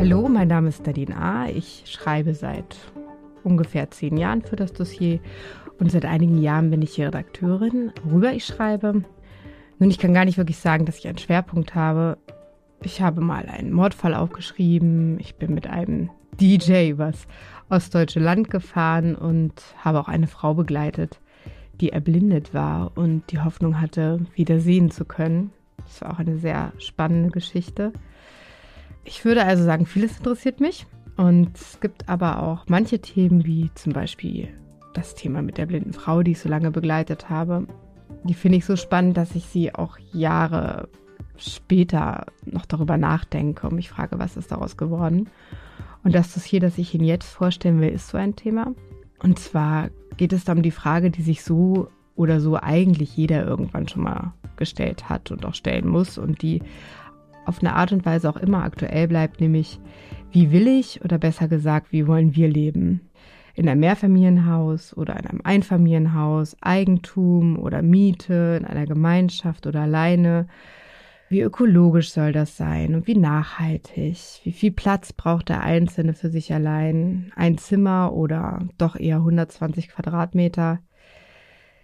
Hallo, mein Name ist Nadine A. Ich schreibe seit ungefähr zehn Jahren für das Dossier und seit einigen Jahren bin ich hier Redakteurin, worüber ich schreibe. Nun, ich kann gar nicht wirklich sagen, dass ich einen Schwerpunkt habe. Ich habe mal einen Mordfall aufgeschrieben. Ich bin mit einem DJ übers ostdeutsche Land gefahren und habe auch eine Frau begleitet, die erblindet war und die Hoffnung hatte, wieder sehen zu können. Das war auch eine sehr spannende Geschichte. Ich würde also sagen, vieles interessiert mich. Und es gibt aber auch manche Themen, wie zum Beispiel das Thema mit der blinden Frau, die ich so lange begleitet habe. Die finde ich so spannend, dass ich sie auch Jahre später noch darüber nachdenke und mich frage, was ist daraus geworden. Und das Dossier, das ich Ihnen jetzt vorstellen will, ist so ein Thema. Und zwar geht es da um die Frage, die sich so oder so eigentlich jeder irgendwann schon mal gestellt hat und auch stellen muss und die auf eine Art und Weise auch immer aktuell bleibt, nämlich wie will ich oder besser gesagt, wie wollen wir leben? In einem Mehrfamilienhaus oder in einem Einfamilienhaus, Eigentum oder Miete, in einer Gemeinschaft oder alleine. Wie ökologisch soll das sein und wie nachhaltig? Wie viel Platz braucht der Einzelne für sich allein? Ein Zimmer oder doch eher 120 Quadratmeter?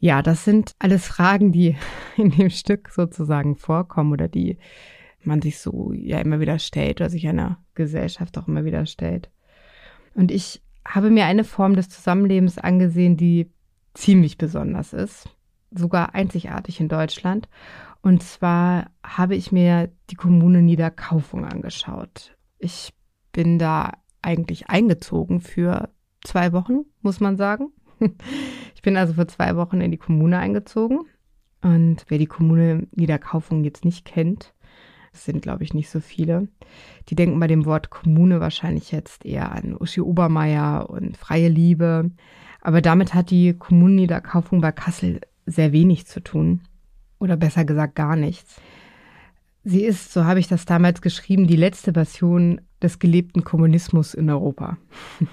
Ja, das sind alles Fragen, die in dem Stück sozusagen vorkommen oder die man sich so ja immer wieder stellt oder sich einer Gesellschaft auch immer wieder stellt. Und ich habe mir eine Form des Zusammenlebens angesehen, die ziemlich besonders ist, sogar einzigartig in Deutschland. Und zwar habe ich mir die Kommune Niederkaufung angeschaut. Ich bin da eigentlich eingezogen für zwei Wochen, muss man sagen. Ich bin also für zwei Wochen in die Kommune eingezogen. Und wer die Kommune Niederkaufung jetzt nicht kennt, das sind, glaube ich, nicht so viele. Die denken bei dem Wort Kommune wahrscheinlich jetzt eher an Uschi Obermeier und freie Liebe. Aber damit hat die Kommunenniederkaufung bei Kassel sehr wenig zu tun. Oder besser gesagt gar nichts. Sie ist, so habe ich das damals geschrieben, die letzte Version des gelebten Kommunismus in Europa.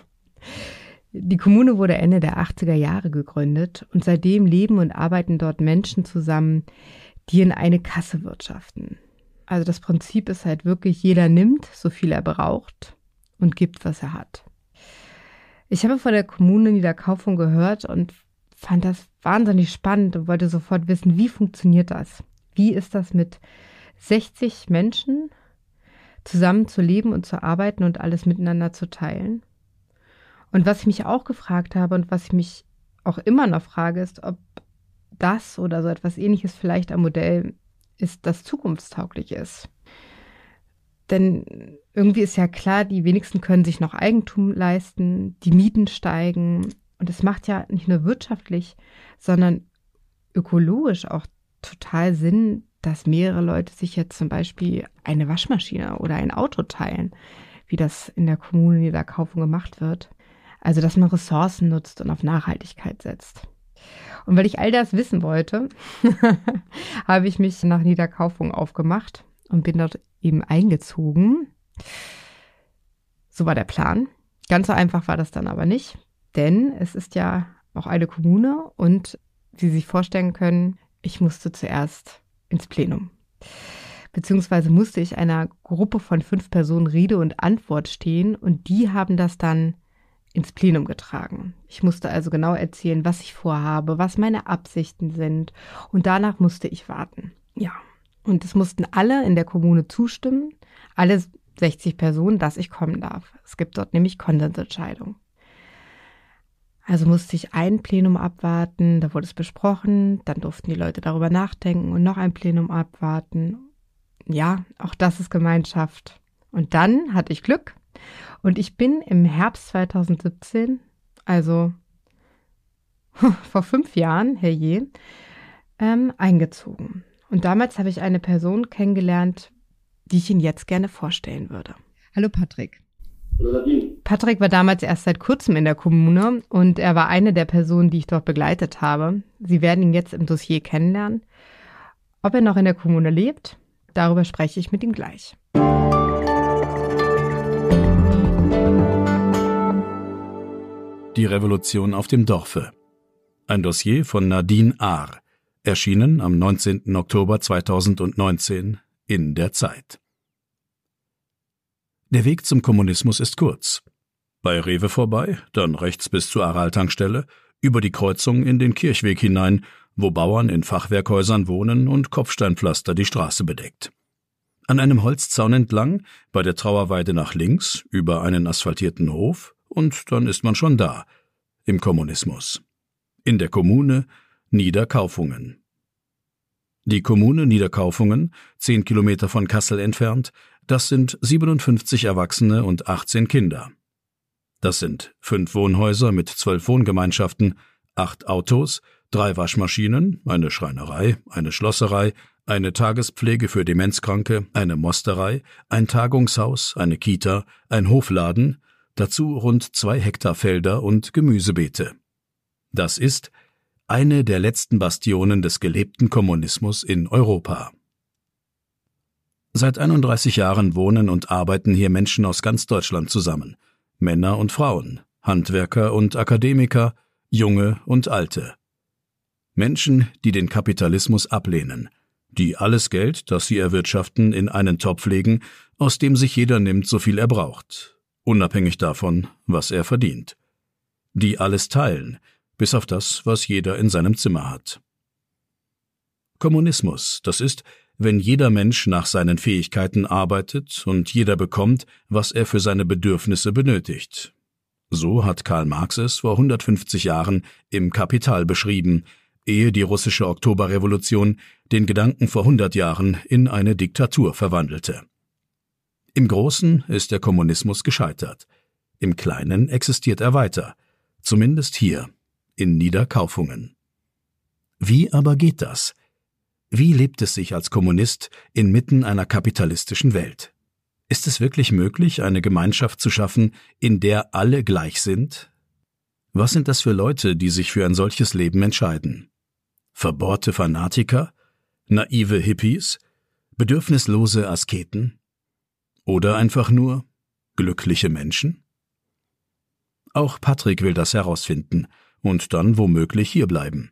Die Kommune wurde Ende der 80er Jahre gegründet und seitdem leben und arbeiten dort Menschen zusammen, die in eine Kasse wirtschaften. Also das Prinzip ist halt wirklich, jeder nimmt, so viel er braucht und gibt, was er hat. Ich habe von der Kommune Niederkaufung gehört und fand das wahnsinnig spannend und wollte sofort wissen, wie funktioniert das? Wie ist das mit 60 Menschen zusammen zu leben und zu arbeiten und alles miteinander zu teilen? Und was ich mich auch gefragt habe und was ich mich auch immer noch frage, ist, ob das oder so etwas ähnliches vielleicht ein Modell ist, das zukunftstauglich ist. Denn irgendwie ist ja klar, die wenigsten können sich noch Eigentum leisten, die Mieten steigen und es macht ja nicht nur wirtschaftlich, sondern ökologisch auch total Sinn, dass mehrere Leute sich jetzt zum Beispiel eine Waschmaschine oder ein Auto teilen, wie das in der Kommune Niederkaufung gemacht wird. Also, dass man Ressourcen nutzt und auf Nachhaltigkeit setzt. Und weil ich all das wissen wollte, habe ich mich nach Niederkaufung aufgemacht und bin dort eben eingezogen. So war der Plan. Ganz so einfach war das dann aber nicht, denn es ist ja auch eine Kommune und wie Sie sich vorstellen können, ich musste zuerst ins Plenum. Beziehungsweise musste ich einer Gruppe von fünf Personen Rede und Antwort stehen und die haben das dann ins Plenum getragen. Ich musste also genau erzählen, was ich vorhabe, was meine Absichten sind und danach musste ich warten. Ja. Und es mussten alle in der Kommune zustimmen, alle 60 Personen, dass ich kommen darf. Es gibt dort nämlich Konsensentscheidungen. Also musste ich ein Plenum abwarten, da wurde es besprochen, dann durften die Leute darüber nachdenken und noch ein Plenum abwarten. Ja, auch das ist Gemeinschaft. Und dann hatte ich Glück und ich bin im Herbst 2017, also vor fünf Jahren, herrje, ähm, eingezogen. Und damals habe ich eine Person kennengelernt, die ich Ihnen jetzt gerne vorstellen würde. Hallo Patrick. Hallo Nadine. Patrick war damals erst seit kurzem in der Kommune und er war eine der Personen, die ich dort begleitet habe. Sie werden ihn jetzt im Dossier kennenlernen. Ob er noch in der Kommune lebt, darüber spreche ich mit ihm gleich. Die Revolution auf dem Dorfe. Ein Dossier von Nadine Ahr, erschienen am 19. Oktober 2019 in der Zeit. Der Weg zum Kommunismus ist kurz. Bei Rewe vorbei, dann rechts bis zur Aral-Tankstelle, über die Kreuzung in den Kirchweg hinein, wo Bauern in Fachwerkhäusern wohnen und Kopfsteinpflaster die Straße bedeckt. An einem Holzzaun entlang, bei der Trauerweide nach links, über einen asphaltierten Hof, und dann ist man schon da, im Kommunismus. In der Kommune Niederkaufungen. Die Kommune Niederkaufungen, zehn Kilometer von Kassel entfernt, das sind 57 Erwachsene und 18 Kinder. Das sind fünf Wohnhäuser mit zwölf Wohngemeinschaften, acht Autos, drei Waschmaschinen, eine Schreinerei, eine Schlosserei, eine Tagespflege für Demenzkranke, eine Mosterei, ein Tagungshaus, eine Kita, ein Hofladen, dazu rund zwei Hektar Felder und Gemüsebeete. Das ist eine der letzten Bastionen des gelebten Kommunismus in Europa. Seit 31 Jahren wohnen und arbeiten hier Menschen aus ganz Deutschland zusammen. Männer und Frauen, Handwerker und Akademiker, Junge und Alte. Menschen, die den Kapitalismus ablehnen, die alles Geld, das sie erwirtschaften, in einen Topf legen, aus dem sich jeder nimmt, so viel er braucht, unabhängig davon, was er verdient. Die alles teilen, bis auf das, was jeder in seinem Zimmer hat. Kommunismus, das ist, wenn jeder Mensch nach seinen Fähigkeiten arbeitet und jeder bekommt, was er für seine Bedürfnisse benötigt. So hat Karl Marx es vor 150 Jahren im Kapital beschrieben, ehe die russische Oktoberrevolution den Gedanken vor 100 Jahren in eine Diktatur verwandelte. Im Großen ist der Kommunismus gescheitert. Im Kleinen existiert er weiter, zumindest hier, in Niederkaufungen. Wie aber geht das? Wie lebt es sich als Kommunist inmitten einer kapitalistischen Welt? Ist es wirklich möglich, eine Gemeinschaft zu schaffen, in der alle gleich sind? Was sind das für Leute, die sich für ein solches Leben entscheiden? Verbohrte Fanatiker? Naive Hippies? Bedürfnislose Asketen? Oder einfach nur glückliche Menschen? Auch Patrick will das herausfinden und dann womöglich hierbleiben.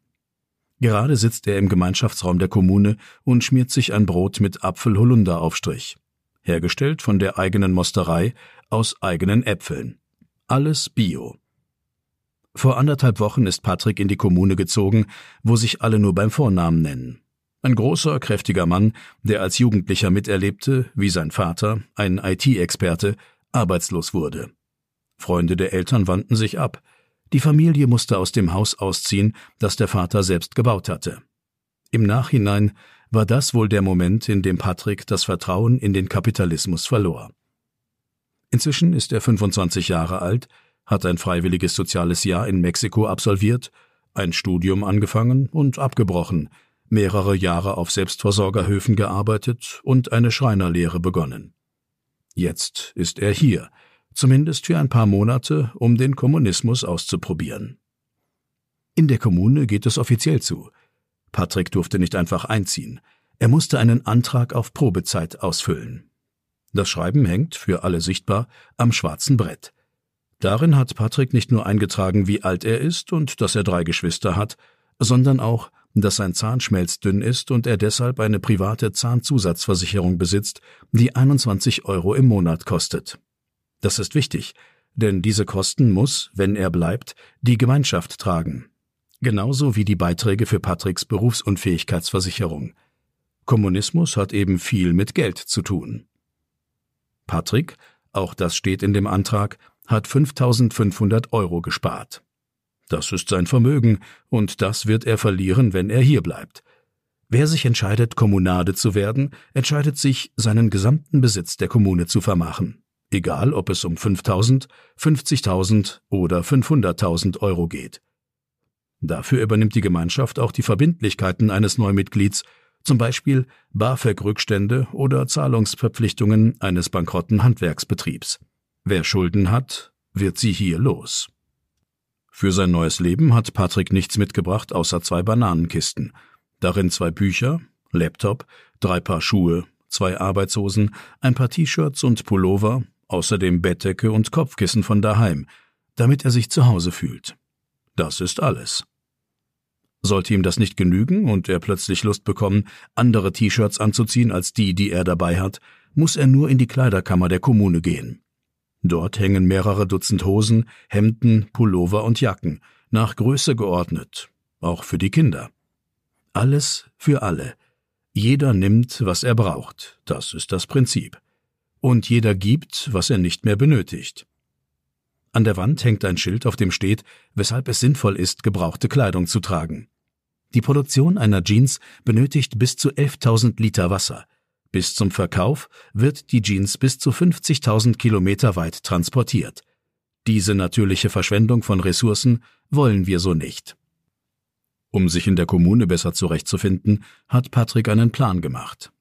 Gerade sitzt er im Gemeinschaftsraum der Kommune und schmiert sich ein Brot mit Apfel-Holunder-Aufstrich. Hergestellt von der eigenen Mosterei aus eigenen Äpfeln. Alles Bio. Vor anderthalb Wochen ist Patrick in die Kommune gezogen, wo sich alle nur beim Vornamen nennen. Ein großer, kräftiger Mann, der als Jugendlicher miterlebte, wie sein Vater, ein IT-Experte, arbeitslos wurde. Freunde der Eltern wandten sich ab, die Familie musste aus dem Haus ausziehen, das der Vater selbst gebaut hatte. Im Nachhinein war das wohl der Moment, in dem Patrick das Vertrauen in den Kapitalismus verlor. Inzwischen ist er 25 Jahre alt, hat ein freiwilliges soziales Jahr in Mexiko absolviert, ein Studium angefangen und abgebrochen, mehrere Jahre auf Selbstversorgerhöfen gearbeitet und eine Schreinerlehre begonnen. Jetzt ist er hier, zumindest für ein paar Monate, um den Kommunismus auszuprobieren. In der Kommune geht es offiziell zu. Patrick durfte nicht einfach einziehen. Er musste einen Antrag auf Probezeit ausfüllen. Das Schreiben hängt, für alle sichtbar, am schwarzen Brett. Darin hat Patrick nicht nur eingetragen, wie alt er ist und dass er drei Geschwister hat, sondern auch, dass sein Zahn schmelzdünn ist und er deshalb eine private Zahnzusatzversicherung besitzt, die 21 Euro im Monat kostet. Das ist wichtig, denn diese Kosten muss, wenn er bleibt, die Gemeinschaft tragen. Genauso wie die Beiträge für Patricks Berufsunfähigkeitsversicherung. Kommunismus hat eben viel mit Geld zu tun. Patrick, auch das steht in dem Antrag, hat 5500 Euro gespart. Das ist sein Vermögen, und das wird er verlieren, wenn er hier bleibt. Wer sich entscheidet, Kommunade zu werden, entscheidet sich, seinen gesamten Besitz der Kommune zu vermachen egal ob es um 5000, 50.000 oder 500.000 Euro geht. Dafür übernimmt die Gemeinschaft auch die Verbindlichkeiten eines Neumitglieds, zum Beispiel BAföG-Rückstände oder Zahlungsverpflichtungen eines bankrotten Handwerksbetriebs. Wer Schulden hat, wird sie hier los. Für sein neues Leben hat Patrick nichts mitgebracht außer zwei Bananenkisten, darin zwei Bücher, Laptop, drei Paar Schuhe, zwei Arbeitshosen, ein paar T-Shirts und Pullover außerdem Bettdecke und Kopfkissen von daheim, damit er sich zu Hause fühlt. Das ist alles. Sollte ihm das nicht genügen und er plötzlich Lust bekommen, andere T-Shirts anzuziehen als die, die er dabei hat, muss er nur in die Kleiderkammer der Kommune gehen. Dort hängen mehrere Dutzend Hosen, Hemden, Pullover und Jacken, nach Größe geordnet, auch für die Kinder. Alles für alle. Jeder nimmt, was er braucht, das ist das Prinzip. Und jeder gibt, was er nicht mehr benötigt. An der Wand hängt ein Schild, auf dem steht, weshalb es sinnvoll ist, gebrauchte Kleidung zu tragen. Die Produktion einer Jeans benötigt bis zu 11.000 Liter Wasser. Bis zum Verkauf wird die Jeans bis zu 50.000 Kilometer weit transportiert. Diese natürliche Verschwendung von Ressourcen wollen wir so nicht. Um sich in der Kommune besser zurechtzufinden, hat Patrick einen Plan gemacht.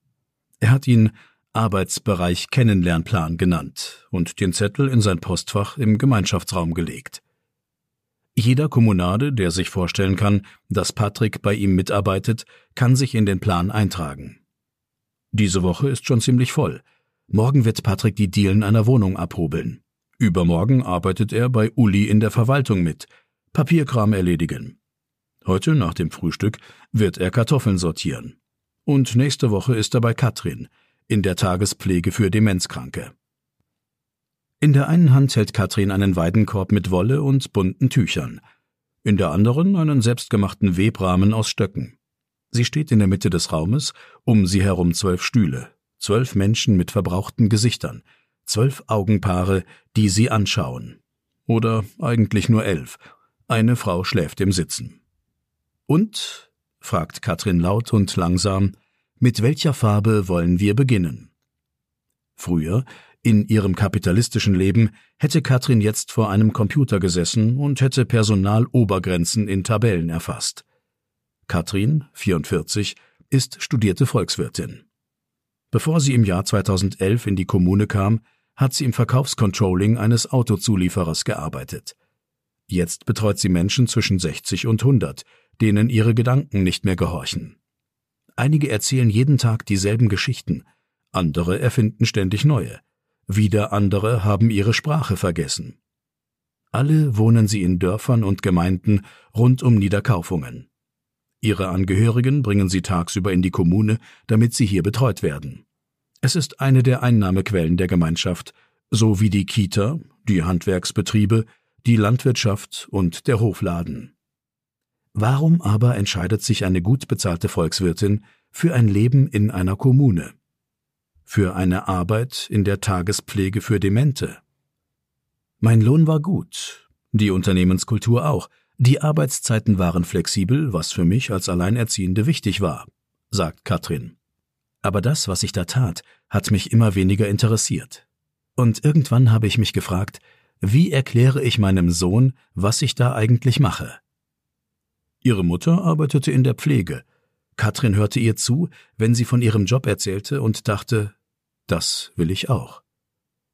Er hat ihn Arbeitsbereich Kennenlernplan genannt und den Zettel in sein Postfach im Gemeinschaftsraum gelegt. Jeder Kommunade, der sich vorstellen kann, dass Patrick bei ihm mitarbeitet, kann sich in den Plan eintragen. Diese Woche ist schon ziemlich voll. Morgen wird Patrick die Dielen einer Wohnung abhobeln. Übermorgen arbeitet er bei Uli in der Verwaltung mit, Papierkram erledigen. Heute nach dem Frühstück wird er Kartoffeln sortieren. Und nächste Woche ist er bei Katrin in der Tagespflege für Demenzkranke. In der einen Hand hält Katrin einen Weidenkorb mit Wolle und bunten Tüchern, in der anderen einen selbstgemachten Webrahmen aus Stöcken. Sie steht in der Mitte des Raumes, um sie herum zwölf Stühle, zwölf Menschen mit verbrauchten Gesichtern, zwölf Augenpaare, die sie anschauen. Oder eigentlich nur elf. Eine Frau schläft im Sitzen. Und? fragt Katrin laut und langsam, mit welcher Farbe wollen wir beginnen? Früher in ihrem kapitalistischen Leben hätte Katrin jetzt vor einem Computer gesessen und hätte Personalobergrenzen in Tabellen erfasst. Katrin, 44, ist studierte Volkswirtin. Bevor sie im Jahr 2011 in die Kommune kam, hat sie im Verkaufscontrolling eines Autozulieferers gearbeitet. Jetzt betreut sie Menschen zwischen 60 und 100, denen ihre Gedanken nicht mehr gehorchen. Einige erzählen jeden Tag dieselben Geschichten, andere erfinden ständig neue. Wieder andere haben ihre Sprache vergessen. Alle wohnen sie in Dörfern und Gemeinden rund um Niederkaufungen. Ihre Angehörigen bringen sie tagsüber in die Kommune, damit sie hier betreut werden. Es ist eine der Einnahmequellen der Gemeinschaft, so wie die Kita, die Handwerksbetriebe, die Landwirtschaft und der Hofladen. Warum aber entscheidet sich eine gut bezahlte Volkswirtin für ein Leben in einer Kommune? für eine Arbeit in der Tagespflege für Demente. Mein Lohn war gut, die Unternehmenskultur auch, die Arbeitszeiten waren flexibel, was für mich als Alleinerziehende wichtig war, sagt Katrin. Aber das, was ich da tat, hat mich immer weniger interessiert. Und irgendwann habe ich mich gefragt, wie erkläre ich meinem Sohn, was ich da eigentlich mache? Ihre Mutter arbeitete in der Pflege. Katrin hörte ihr zu, wenn sie von ihrem Job erzählte und dachte, das will ich auch.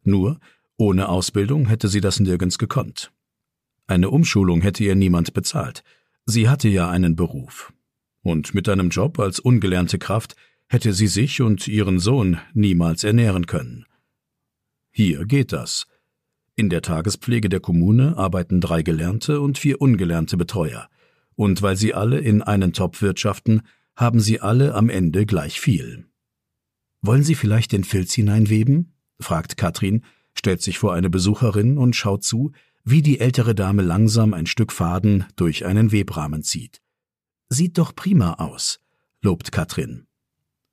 Nur, ohne Ausbildung hätte sie das nirgends gekonnt. Eine Umschulung hätte ihr niemand bezahlt. Sie hatte ja einen Beruf. Und mit einem Job als ungelernte Kraft hätte sie sich und ihren Sohn niemals ernähren können. Hier geht das. In der Tagespflege der Kommune arbeiten drei gelernte und vier ungelernte Betreuer. Und weil sie alle in einen Topf wirtschaften, haben sie alle am Ende gleich viel. Wollen Sie vielleicht den Filz hineinweben? fragt Katrin, stellt sich vor eine Besucherin und schaut zu, wie die ältere Dame langsam ein Stück Faden durch einen Webrahmen zieht. Sieht doch prima aus, lobt Katrin.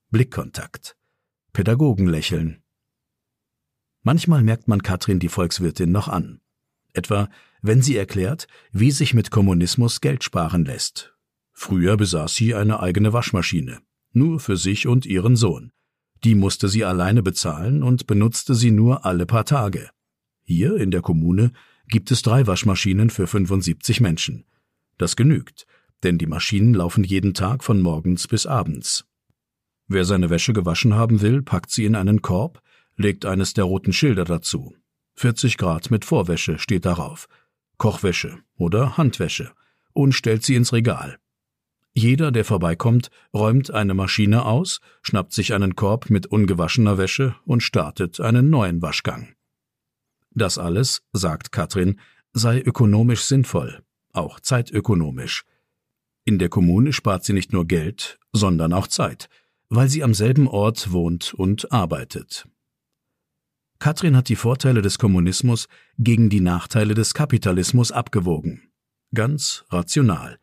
Blickkontakt. Pädagogen lächeln. Manchmal merkt man Katrin die Volkswirtin noch an. Etwa, wenn sie erklärt, wie sich mit Kommunismus Geld sparen lässt. Früher besaß sie eine eigene Waschmaschine, nur für sich und ihren Sohn. Die musste sie alleine bezahlen und benutzte sie nur alle paar Tage. Hier in der Kommune gibt es drei Waschmaschinen für 75 Menschen. Das genügt, denn die Maschinen laufen jeden Tag von morgens bis abends. Wer seine Wäsche gewaschen haben will, packt sie in einen Korb, legt eines der roten Schilder dazu. 40 Grad mit Vorwäsche steht darauf. Kochwäsche oder Handwäsche und stellt sie ins Regal. Jeder, der vorbeikommt, räumt eine Maschine aus, schnappt sich einen Korb mit ungewaschener Wäsche und startet einen neuen Waschgang. Das alles, sagt Katrin, sei ökonomisch sinnvoll, auch zeitökonomisch. In der Kommune spart sie nicht nur Geld, sondern auch Zeit, weil sie am selben Ort wohnt und arbeitet. Katrin hat die Vorteile des Kommunismus gegen die Nachteile des Kapitalismus abgewogen. Ganz rational.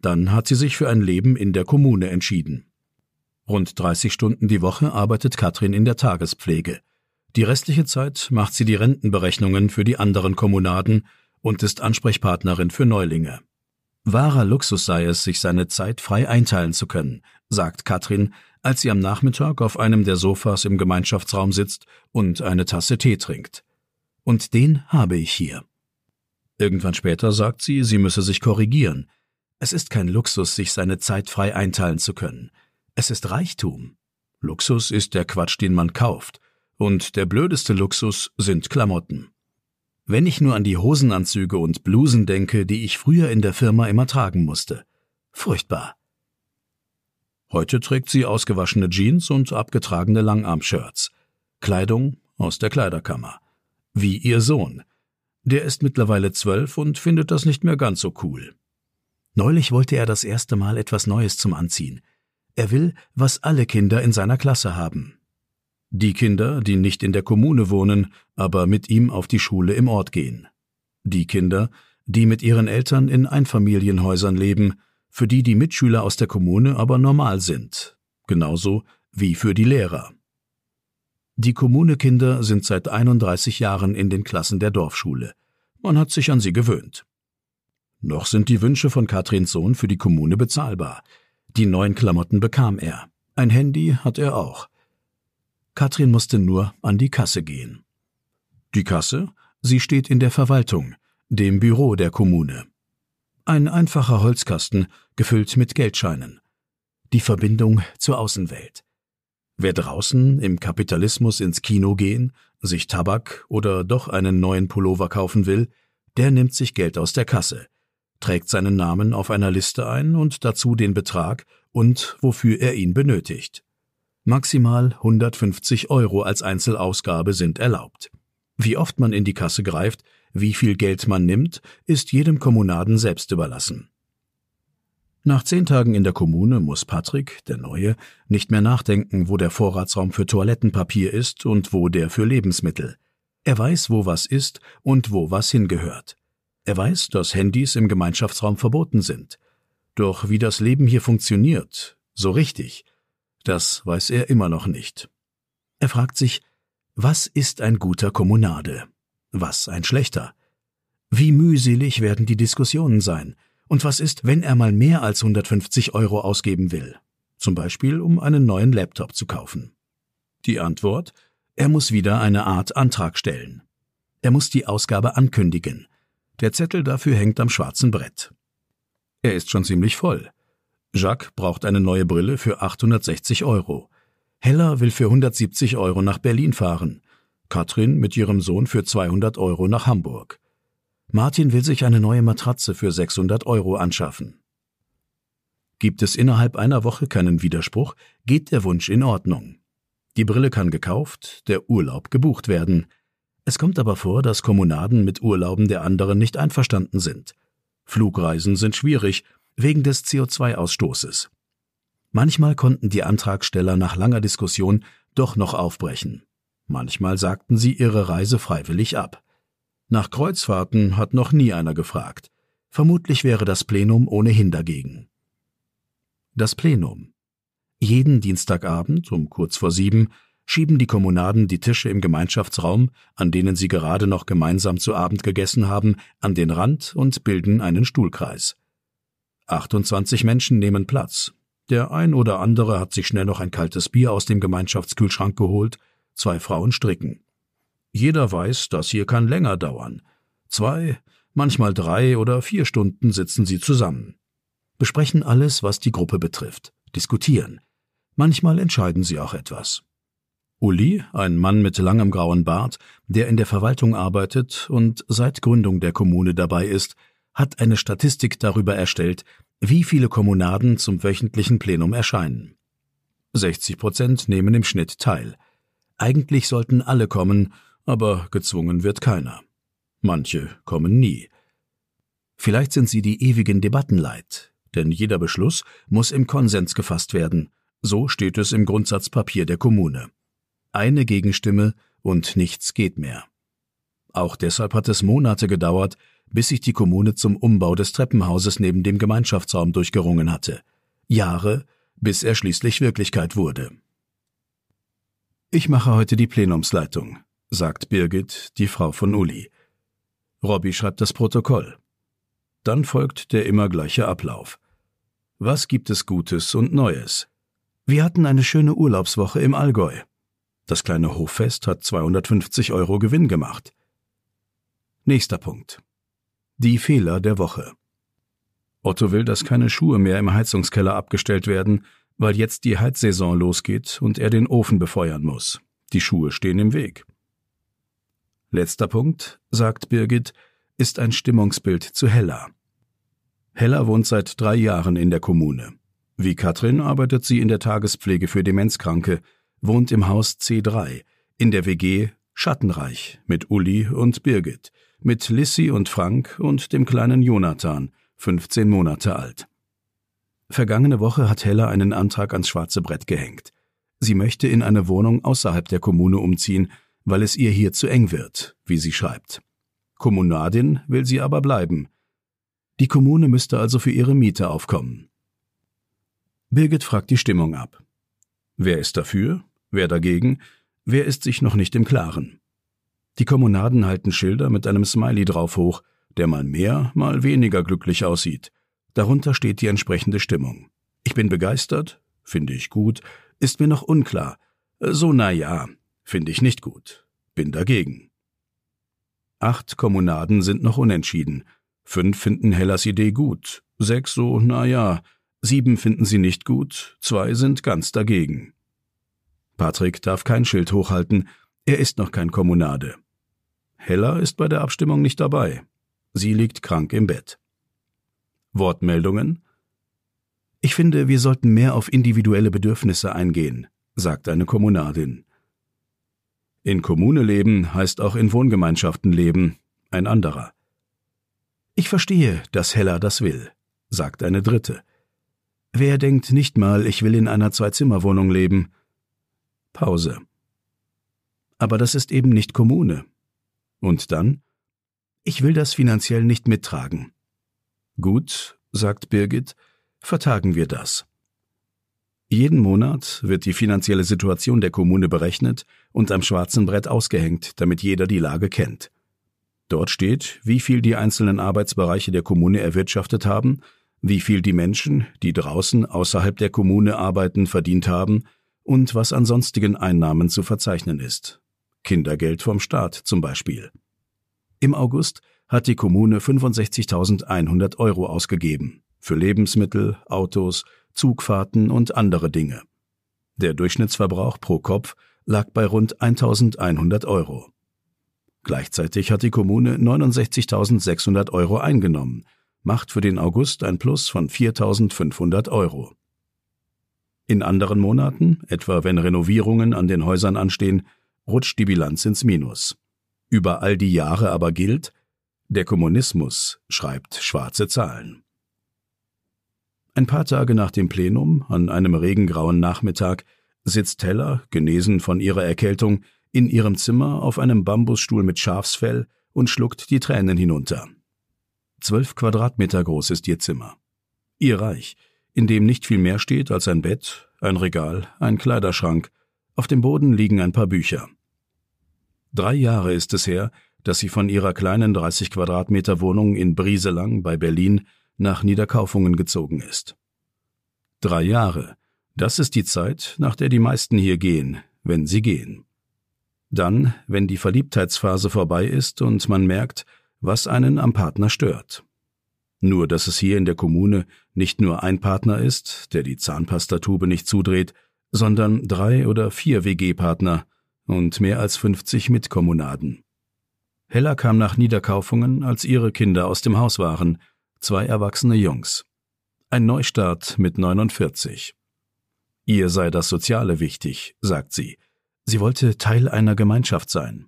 Dann hat sie sich für ein Leben in der Kommune entschieden. Rund 30 Stunden die Woche arbeitet Katrin in der Tagespflege. Die restliche Zeit macht sie die Rentenberechnungen für die anderen Kommunaden und ist Ansprechpartnerin für Neulinge. Wahrer Luxus sei es, sich seine Zeit frei einteilen zu können, sagt Katrin, als sie am Nachmittag auf einem der Sofas im Gemeinschaftsraum sitzt und eine Tasse Tee trinkt. Und den habe ich hier. Irgendwann später sagt sie, sie müsse sich korrigieren. Es ist kein Luxus, sich seine Zeit frei einteilen zu können. Es ist Reichtum. Luxus ist der Quatsch, den man kauft, und der blödeste Luxus sind Klamotten. Wenn ich nur an die Hosenanzüge und Blusen denke, die ich früher in der Firma immer tragen musste. Furchtbar. Heute trägt sie ausgewaschene Jeans und abgetragene Langarmshirts. Kleidung aus der Kleiderkammer. Wie ihr Sohn. Der ist mittlerweile zwölf und findet das nicht mehr ganz so cool. Neulich wollte er das erste Mal etwas Neues zum Anziehen. Er will, was alle Kinder in seiner Klasse haben. Die Kinder, die nicht in der Kommune wohnen, aber mit ihm auf die Schule im Ort gehen. Die Kinder, die mit ihren Eltern in Einfamilienhäusern leben für die die Mitschüler aus der Kommune aber normal sind, genauso wie für die Lehrer. Die Kommunekinder sind seit 31 Jahren in den Klassen der Dorfschule. Man hat sich an sie gewöhnt. Noch sind die Wünsche von Katrins Sohn für die Kommune bezahlbar. Die neuen Klamotten bekam er. Ein Handy hat er auch. Katrin musste nur an die Kasse gehen. Die Kasse? Sie steht in der Verwaltung, dem Büro der Kommune. Ein einfacher Holzkasten, gefüllt mit Geldscheinen. Die Verbindung zur Außenwelt. Wer draußen im Kapitalismus ins Kino gehen, sich Tabak oder doch einen neuen Pullover kaufen will, der nimmt sich Geld aus der Kasse, trägt seinen Namen auf einer Liste ein und dazu den Betrag und wofür er ihn benötigt. Maximal 150 Euro als Einzelausgabe sind erlaubt. Wie oft man in die Kasse greift, wie viel Geld man nimmt, ist jedem Kommunaden selbst überlassen. Nach zehn Tagen in der Kommune muss Patrick, der Neue, nicht mehr nachdenken, wo der Vorratsraum für Toilettenpapier ist und wo der für Lebensmittel. Er weiß, wo was ist und wo was hingehört. Er weiß, dass Handys im Gemeinschaftsraum verboten sind. Doch wie das Leben hier funktioniert, so richtig, das weiß er immer noch nicht. Er fragt sich, was ist ein guter Kommunade? Was ein schlechter? Wie mühselig werden die Diskussionen sein? Und was ist, wenn er mal mehr als 150 Euro ausgeben will? Zum Beispiel, um einen neuen Laptop zu kaufen. Die Antwort? Er muss wieder eine Art Antrag stellen. Er muss die Ausgabe ankündigen. Der Zettel dafür hängt am schwarzen Brett. Er ist schon ziemlich voll. Jacques braucht eine neue Brille für 860 Euro. Hella will für 170 Euro nach Berlin fahren. Katrin mit ihrem Sohn für 200 Euro nach Hamburg. Martin will sich eine neue Matratze für 600 Euro anschaffen. Gibt es innerhalb einer Woche keinen Widerspruch, geht der Wunsch in Ordnung. Die Brille kann gekauft, der Urlaub gebucht werden. Es kommt aber vor, dass Kommunaden mit Urlauben der anderen nicht einverstanden sind. Flugreisen sind schwierig, wegen des CO2-Ausstoßes. Manchmal konnten die Antragsteller nach langer Diskussion doch noch aufbrechen. Manchmal sagten sie ihre Reise freiwillig ab. Nach Kreuzfahrten hat noch nie einer gefragt. Vermutlich wäre das Plenum ohnehin dagegen. Das Plenum. Jeden Dienstagabend um kurz vor sieben schieben die Kommunaden die Tische im Gemeinschaftsraum, an denen sie gerade noch gemeinsam zu Abend gegessen haben, an den Rand und bilden einen Stuhlkreis. 28 Menschen nehmen Platz. Der ein oder andere hat sich schnell noch ein kaltes Bier aus dem Gemeinschaftskühlschrank geholt Zwei Frauen stricken. Jeder weiß, das hier kann länger dauern. Zwei, manchmal drei oder vier Stunden sitzen sie zusammen. Besprechen alles, was die Gruppe betrifft, diskutieren. Manchmal entscheiden sie auch etwas. Uli, ein Mann mit langem grauen Bart, der in der Verwaltung arbeitet und seit Gründung der Kommune dabei ist, hat eine Statistik darüber erstellt, wie viele Kommunaden zum wöchentlichen Plenum erscheinen. 60 Prozent nehmen im Schnitt teil. Eigentlich sollten alle kommen, aber gezwungen wird keiner. Manche kommen nie. Vielleicht sind sie die ewigen Debatten leid, denn jeder Beschluss muss im Konsens gefasst werden, So steht es im Grundsatzpapier der Kommune. Eine Gegenstimme und nichts geht mehr. Auch deshalb hat es Monate gedauert, bis sich die Kommune zum Umbau des Treppenhauses neben dem Gemeinschaftsraum durchgerungen hatte. Jahre, bis er schließlich Wirklichkeit wurde. Ich mache heute die Plenumsleitung, sagt Birgit, die Frau von Uli. Robby schreibt das Protokoll. Dann folgt der immer gleiche Ablauf. Was gibt es Gutes und Neues? Wir hatten eine schöne Urlaubswoche im Allgäu. Das kleine Hoffest hat 250 Euro Gewinn gemacht. Nächster Punkt. Die Fehler der Woche. Otto will, dass keine Schuhe mehr im Heizungskeller abgestellt werden, weil jetzt die Heizsaison losgeht und er den Ofen befeuern muss. Die Schuhe stehen im Weg. Letzter Punkt, sagt Birgit, ist ein Stimmungsbild zu Hella. Hella wohnt seit drei Jahren in der Kommune. Wie Katrin arbeitet sie in der Tagespflege für Demenzkranke, wohnt im Haus C3, in der WG Schattenreich mit Uli und Birgit, mit Lissy und Frank und dem kleinen Jonathan, 15 Monate alt. Vergangene Woche hat Hella einen Antrag ans schwarze Brett gehängt. Sie möchte in eine Wohnung außerhalb der Kommune umziehen, weil es ihr hier zu eng wird, wie sie schreibt. Kommunadin will sie aber bleiben. Die Kommune müsste also für ihre Miete aufkommen. Birgit fragt die Stimmung ab. Wer ist dafür? Wer dagegen? Wer ist sich noch nicht im Klaren? Die Kommunaden halten Schilder mit einem Smiley drauf hoch, der mal mehr, mal weniger glücklich aussieht. Darunter steht die entsprechende Stimmung. Ich bin begeistert, finde ich gut, ist mir noch unklar. So na ja, finde ich nicht gut. Bin dagegen. Acht Kommunaden sind noch unentschieden. Fünf finden Hellas Idee gut. Sechs so, na ja. Sieben finden sie nicht gut. Zwei sind ganz dagegen. Patrick darf kein Schild hochhalten. Er ist noch kein Kommunade. Hella ist bei der Abstimmung nicht dabei. Sie liegt krank im Bett. Wortmeldungen? Ich finde, wir sollten mehr auf individuelle Bedürfnisse eingehen, sagt eine Kommunadin. In Kommune leben heißt auch in Wohngemeinschaften leben, ein anderer. Ich verstehe, dass Hella das will, sagt eine dritte. Wer denkt nicht mal, ich will in einer Zwei-Zimmer-Wohnung leben? Pause. Aber das ist eben nicht Kommune. Und dann? Ich will das finanziell nicht mittragen. Gut, sagt Birgit, vertagen wir das. Jeden Monat wird die finanzielle Situation der Kommune berechnet und am schwarzen Brett ausgehängt, damit jeder die Lage kennt. Dort steht, wie viel die einzelnen Arbeitsbereiche der Kommune erwirtschaftet haben, wie viel die Menschen, die draußen außerhalb der Kommune arbeiten, verdient haben und was an sonstigen Einnahmen zu verzeichnen ist. Kindergeld vom Staat zum Beispiel. Im August hat die Kommune 65.100 Euro ausgegeben für Lebensmittel, Autos, Zugfahrten und andere Dinge. Der Durchschnittsverbrauch pro Kopf lag bei rund 1.100 Euro. Gleichzeitig hat die Kommune 69.600 Euro eingenommen, macht für den August ein Plus von 4.500 Euro. In anderen Monaten, etwa wenn Renovierungen an den Häusern anstehen, rutscht die Bilanz ins Minus. Über all die Jahre aber gilt, der Kommunismus schreibt schwarze Zahlen. Ein paar Tage nach dem Plenum, an einem regengrauen Nachmittag, sitzt Heller, genesen von ihrer Erkältung, in ihrem Zimmer auf einem Bambusstuhl mit Schafsfell und schluckt die Tränen hinunter. Zwölf Quadratmeter groß ist ihr Zimmer. Ihr Reich, in dem nicht viel mehr steht als ein Bett, ein Regal, ein Kleiderschrank, auf dem Boden liegen ein paar Bücher. Drei Jahre ist es her, dass sie von ihrer kleinen 30 Quadratmeter Wohnung in Brieselang bei Berlin nach Niederkaufungen gezogen ist. Drei Jahre, das ist die Zeit, nach der die meisten hier gehen, wenn sie gehen. Dann, wenn die Verliebtheitsphase vorbei ist und man merkt, was einen am Partner stört. Nur, dass es hier in der Kommune nicht nur ein Partner ist, der die Zahnpastatube nicht zudreht, sondern drei oder vier WG-Partner und mehr als 50 Mitkommunaden. Hella kam nach Niederkaufungen, als ihre Kinder aus dem Haus waren, zwei erwachsene Jungs. Ein Neustart mit 49. Ihr sei das Soziale wichtig, sagt sie. Sie wollte Teil einer Gemeinschaft sein.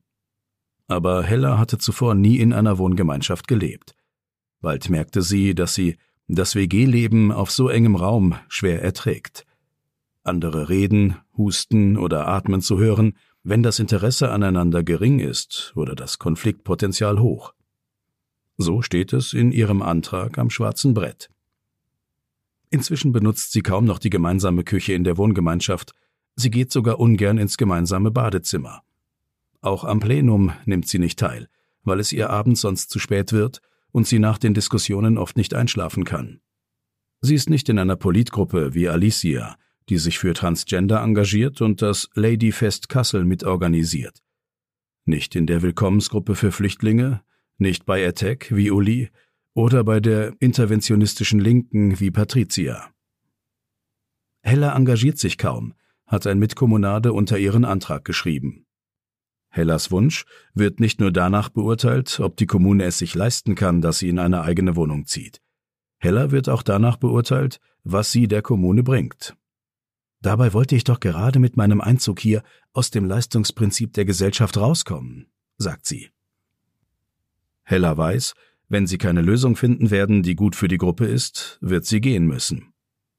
Aber Hella hatte zuvor nie in einer Wohngemeinschaft gelebt. Bald merkte sie, dass sie das WG-Leben auf so engem Raum schwer erträgt. andere reden, husten oder atmen zu hören, wenn das Interesse aneinander gering ist oder das Konfliktpotenzial hoch. So steht es in ihrem Antrag am schwarzen Brett. Inzwischen benutzt sie kaum noch die gemeinsame Küche in der Wohngemeinschaft, sie geht sogar ungern ins gemeinsame Badezimmer. Auch am Plenum nimmt sie nicht teil, weil es ihr abends sonst zu spät wird und sie nach den Diskussionen oft nicht einschlafen kann. Sie ist nicht in einer Politgruppe wie Alicia, die sich für Transgender engagiert und das Ladyfest Kassel mitorganisiert. Nicht in der Willkommensgruppe für Flüchtlinge, nicht bei Attack wie Uli oder bei der interventionistischen Linken wie Patricia. Hella engagiert sich kaum, hat ein Mitkommunade unter ihren Antrag geschrieben. Hellas Wunsch wird nicht nur danach beurteilt, ob die Kommune es sich leisten kann, dass sie in eine eigene Wohnung zieht. Hella wird auch danach beurteilt, was sie der Kommune bringt. Dabei wollte ich doch gerade mit meinem Einzug hier aus dem Leistungsprinzip der Gesellschaft rauskommen, sagt sie. Hella weiß, wenn sie keine Lösung finden werden, die gut für die Gruppe ist, wird sie gehen müssen.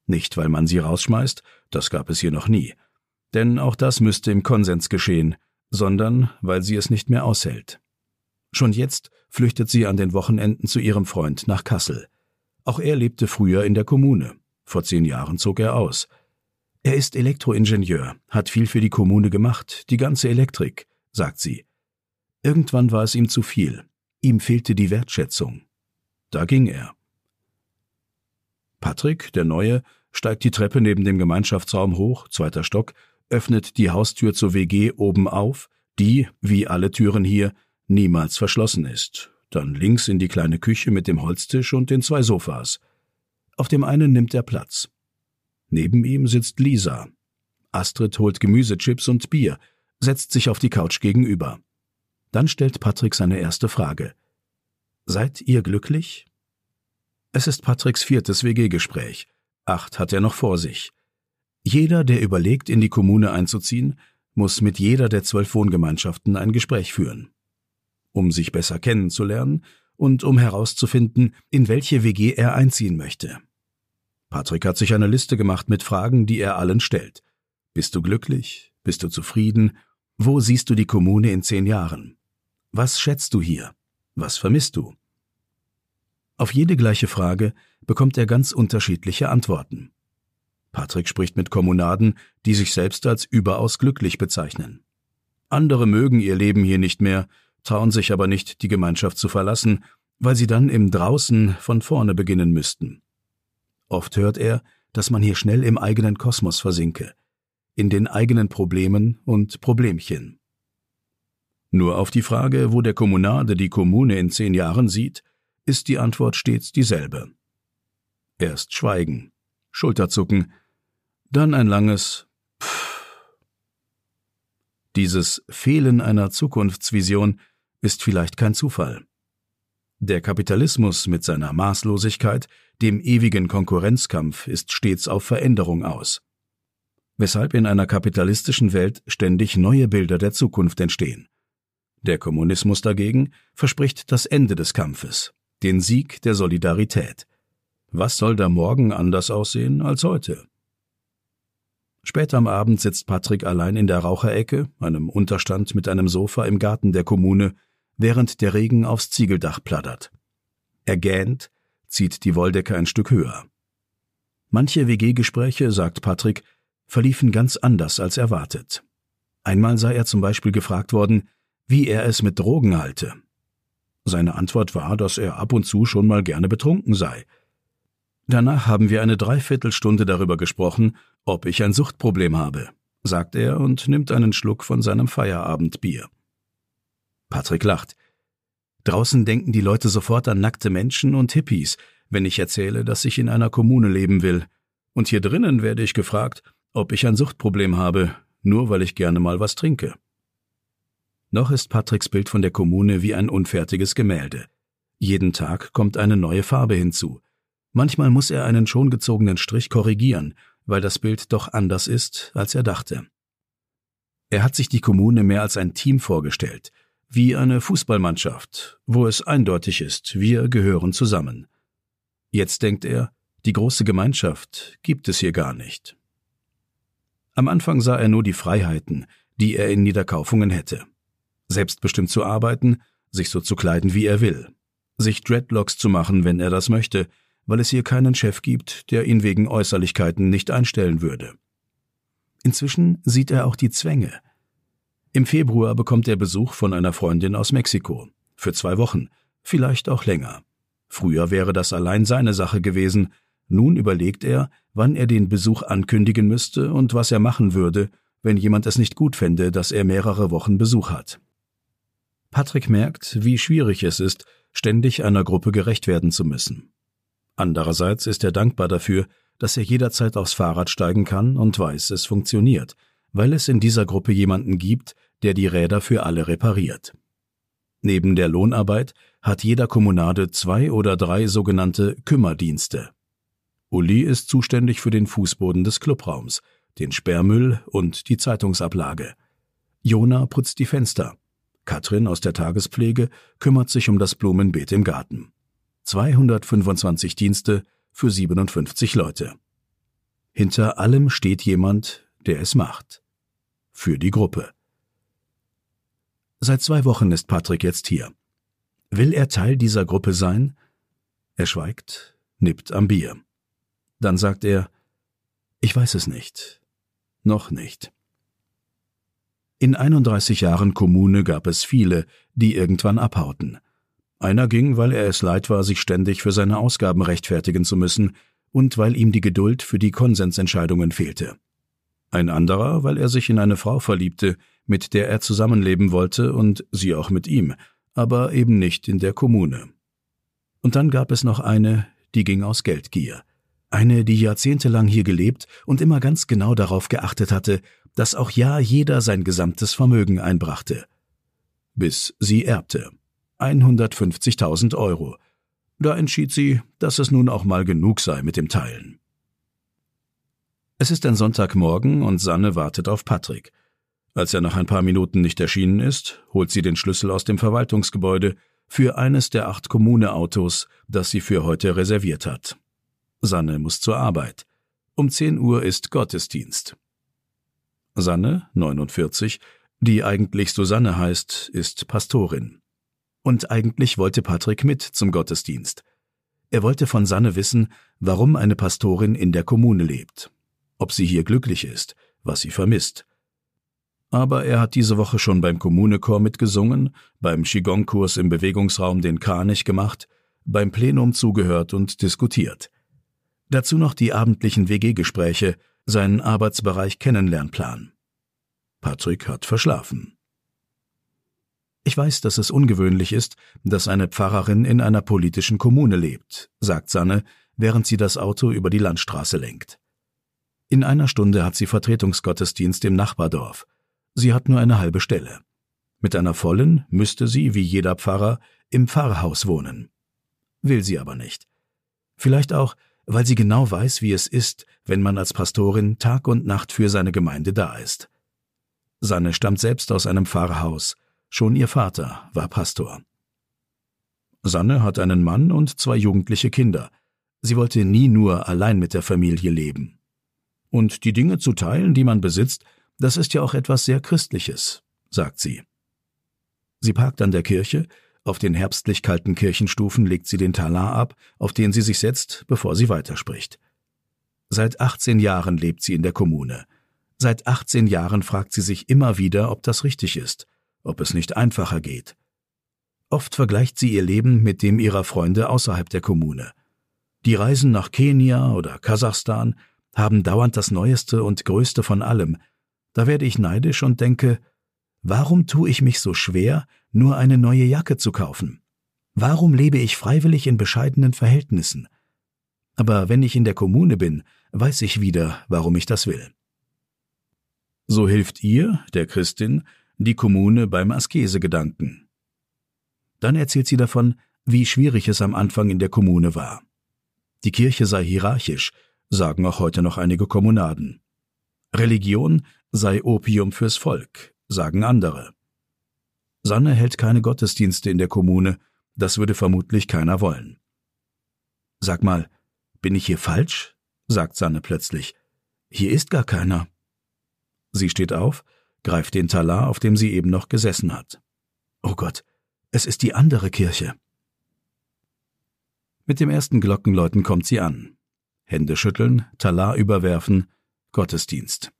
Nicht, weil man sie rausschmeißt, das gab es hier noch nie. Denn auch das müsste im Konsens geschehen, sondern weil sie es nicht mehr aushält. Schon jetzt flüchtet sie an den Wochenenden zu ihrem Freund nach Kassel. Auch er lebte früher in der Kommune. Vor zehn Jahren zog er aus. Er ist Elektroingenieur, hat viel für die Kommune gemacht, die ganze Elektrik, sagt sie. Irgendwann war es ihm zu viel. Ihm fehlte die Wertschätzung. Da ging er. Patrick, der Neue, steigt die Treppe neben dem Gemeinschaftsraum hoch, zweiter Stock, öffnet die Haustür zur WG oben auf, die, wie alle Türen hier, niemals verschlossen ist. Dann links in die kleine Küche mit dem Holztisch und den zwei Sofas. Auf dem einen nimmt er Platz. Neben ihm sitzt Lisa. Astrid holt Gemüsechips und Bier, setzt sich auf die Couch gegenüber. Dann stellt Patrick seine erste Frage. Seid ihr glücklich? Es ist Patricks viertes WG-Gespräch. Acht hat er noch vor sich. Jeder, der überlegt, in die Kommune einzuziehen, muss mit jeder der zwölf Wohngemeinschaften ein Gespräch führen. Um sich besser kennenzulernen und um herauszufinden, in welche WG er einziehen möchte. Patrick hat sich eine Liste gemacht mit Fragen, die er allen stellt. Bist du glücklich? Bist du zufrieden? Wo siehst du die Kommune in zehn Jahren? Was schätzt du hier? Was vermisst du? Auf jede gleiche Frage bekommt er ganz unterschiedliche Antworten. Patrick spricht mit Kommunaden, die sich selbst als überaus glücklich bezeichnen. Andere mögen ihr Leben hier nicht mehr, trauen sich aber nicht, die Gemeinschaft zu verlassen, weil sie dann im Draußen von vorne beginnen müssten. Oft hört er, dass man hier schnell im eigenen Kosmos versinke, in den eigenen Problemen und Problemchen. Nur auf die Frage, wo der Kommunade die Kommune in zehn Jahren sieht, ist die Antwort stets dieselbe. Erst Schweigen, Schulterzucken, dann ein langes Pff. Dieses Fehlen einer Zukunftsvision ist vielleicht kein Zufall. Der Kapitalismus mit seiner Maßlosigkeit, dem ewigen Konkurrenzkampf, ist stets auf Veränderung aus. Weshalb in einer kapitalistischen Welt ständig neue Bilder der Zukunft entstehen. Der Kommunismus dagegen verspricht das Ende des Kampfes, den Sieg der Solidarität. Was soll da morgen anders aussehen als heute? Später am Abend sitzt Patrick allein in der Raucherecke, einem Unterstand mit einem Sofa im Garten der Kommune, während der Regen aufs Ziegeldach plattert. Er gähnt, zieht die Wolldecke ein Stück höher. Manche WG-Gespräche, sagt Patrick, verliefen ganz anders als erwartet. Einmal sei er zum Beispiel gefragt worden, wie er es mit Drogen halte. Seine Antwort war, dass er ab und zu schon mal gerne betrunken sei. Danach haben wir eine Dreiviertelstunde darüber gesprochen, ob ich ein Suchtproblem habe, sagt er und nimmt einen Schluck von seinem Feierabendbier. Patrick lacht. Draußen denken die Leute sofort an nackte Menschen und Hippies, wenn ich erzähle, dass ich in einer Kommune leben will. Und hier drinnen werde ich gefragt, ob ich ein Suchtproblem habe, nur weil ich gerne mal was trinke. Noch ist Patricks Bild von der Kommune wie ein unfertiges Gemälde. Jeden Tag kommt eine neue Farbe hinzu. Manchmal muss er einen schon gezogenen Strich korrigieren, weil das Bild doch anders ist, als er dachte. Er hat sich die Kommune mehr als ein Team vorgestellt, wie eine Fußballmannschaft, wo es eindeutig ist, wir gehören zusammen. Jetzt denkt er, die große Gemeinschaft gibt es hier gar nicht. Am Anfang sah er nur die Freiheiten, die er in Niederkaufungen hätte. Selbstbestimmt zu arbeiten, sich so zu kleiden, wie er will. Sich Dreadlocks zu machen, wenn er das möchte, weil es hier keinen Chef gibt, der ihn wegen Äußerlichkeiten nicht einstellen würde. Inzwischen sieht er auch die Zwänge. Im Februar bekommt er Besuch von einer Freundin aus Mexiko. Für zwei Wochen, vielleicht auch länger. Früher wäre das allein seine Sache gewesen, nun überlegt er, wann er den Besuch ankündigen müsste und was er machen würde, wenn jemand es nicht gut fände, dass er mehrere Wochen Besuch hat. Patrick merkt, wie schwierig es ist, ständig einer Gruppe gerecht werden zu müssen. Andererseits ist er dankbar dafür, dass er jederzeit aufs Fahrrad steigen kann und weiß, es funktioniert, weil es in dieser Gruppe jemanden gibt, der die Räder für alle repariert. Neben der Lohnarbeit hat jeder Kommunade zwei oder drei sogenannte Kümmerdienste. Uli ist zuständig für den Fußboden des Clubraums, den Sperrmüll und die Zeitungsablage. Jona putzt die Fenster. Katrin aus der Tagespflege kümmert sich um das Blumenbeet im Garten. 225 Dienste für 57 Leute. Hinter allem steht jemand, der es macht. Für die Gruppe. Seit zwei Wochen ist Patrick jetzt hier. Will er Teil dieser Gruppe sein? Er schweigt, nippt am Bier. Dann sagt er, ich weiß es nicht. Noch nicht. In 31 Jahren Kommune gab es viele, die irgendwann abhauten. Einer ging, weil er es leid war, sich ständig für seine Ausgaben rechtfertigen zu müssen und weil ihm die Geduld für die Konsensentscheidungen fehlte. Ein anderer, weil er sich in eine Frau verliebte, mit der er zusammenleben wollte und sie auch mit ihm, aber eben nicht in der Kommune. Und dann gab es noch eine, die ging aus Geldgier. Eine, die jahrzehntelang hier gelebt und immer ganz genau darauf geachtet hatte, dass auch ja jeder sein gesamtes Vermögen einbrachte. Bis sie erbte. 150.000 Euro. Da entschied sie, dass es nun auch mal genug sei mit dem Teilen. Es ist ein Sonntagmorgen und Sanne wartet auf Patrick. Als er nach ein paar Minuten nicht erschienen ist, holt sie den Schlüssel aus dem Verwaltungsgebäude für eines der acht Kommuneautos, das sie für heute reserviert hat. Sanne muss zur Arbeit. Um 10 Uhr ist Gottesdienst. Sanne, 49, die eigentlich Susanne heißt, ist Pastorin. Und eigentlich wollte Patrick mit zum Gottesdienst. Er wollte von Sanne wissen, warum eine Pastorin in der Kommune lebt, ob sie hier glücklich ist, was sie vermisst. Aber er hat diese Woche schon beim Kommunechor mitgesungen, beim Qigong-Kurs im Bewegungsraum den Kranich gemacht, beim Plenum zugehört und diskutiert. Dazu noch die abendlichen WG-Gespräche, seinen Arbeitsbereich Kennenlernplan. Patrick hat verschlafen. Ich weiß, dass es ungewöhnlich ist, dass eine Pfarrerin in einer politischen Kommune lebt, sagt Sanne, während sie das Auto über die Landstraße lenkt. In einer Stunde hat sie Vertretungsgottesdienst im Nachbardorf. Sie hat nur eine halbe Stelle. Mit einer vollen müsste sie, wie jeder Pfarrer, im Pfarrhaus wohnen. Will sie aber nicht. Vielleicht auch, weil sie genau weiß, wie es ist, wenn man als Pastorin Tag und Nacht für seine Gemeinde da ist. Sanne stammt selbst aus einem Pfarrhaus, Schon ihr Vater war Pastor. Sanne hat einen Mann und zwei jugendliche Kinder. Sie wollte nie nur allein mit der Familie leben. Und die Dinge zu teilen, die man besitzt, das ist ja auch etwas sehr Christliches, sagt sie. Sie parkt an der Kirche, auf den herbstlich kalten Kirchenstufen legt sie den Talar ab, auf den sie sich setzt, bevor sie weiterspricht. Seit 18 Jahren lebt sie in der Kommune. Seit 18 Jahren fragt sie sich immer wieder, ob das richtig ist ob es nicht einfacher geht. Oft vergleicht sie ihr Leben mit dem ihrer Freunde außerhalb der Kommune. Die Reisen nach Kenia oder Kasachstan haben dauernd das Neueste und Größte von allem. Da werde ich neidisch und denke, warum tue ich mich so schwer, nur eine neue Jacke zu kaufen? Warum lebe ich freiwillig in bescheidenen Verhältnissen? Aber wenn ich in der Kommune bin, weiß ich wieder, warum ich das will. So hilft ihr, der Christin, die Kommune beim Askesegedanken. Dann erzählt sie davon, wie schwierig es am Anfang in der Kommune war. Die Kirche sei hierarchisch, sagen auch heute noch einige Kommunaden. Religion sei Opium fürs Volk, sagen andere. Sanne hält keine Gottesdienste in der Kommune, das würde vermutlich keiner wollen. Sag mal, bin ich hier falsch? sagt Sanne plötzlich. Hier ist gar keiner. Sie steht auf, greift den Talar, auf dem sie eben noch gesessen hat. Oh Gott, es ist die andere Kirche. Mit dem ersten Glockenläuten kommt sie an. Hände schütteln, Talar überwerfen, Gottesdienst.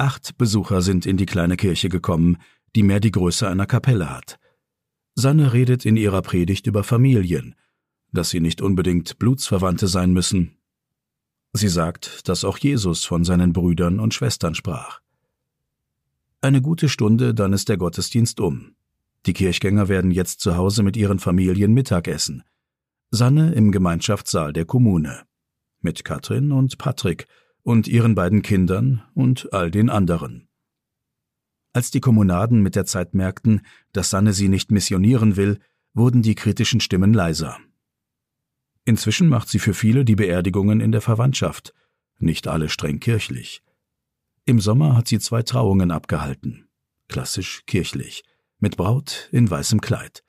Acht Besucher sind in die kleine Kirche gekommen, die mehr die Größe einer Kapelle hat. Sanne redet in ihrer Predigt über Familien, dass sie nicht unbedingt Blutsverwandte sein müssen. Sie sagt, dass auch Jesus von seinen Brüdern und Schwestern sprach. Eine gute Stunde, dann ist der Gottesdienst um. Die Kirchgänger werden jetzt zu Hause mit ihren Familien Mittagessen. Sanne im Gemeinschaftssaal der Kommune. Mit Katrin und Patrick und ihren beiden Kindern und all den anderen. Als die Kommunaden mit der Zeit merkten, dass Sanne sie nicht missionieren will, wurden die kritischen Stimmen leiser. Inzwischen macht sie für viele die Beerdigungen in der Verwandtschaft, nicht alle streng kirchlich. Im Sommer hat sie zwei Trauungen abgehalten, klassisch kirchlich, mit Braut in weißem Kleid.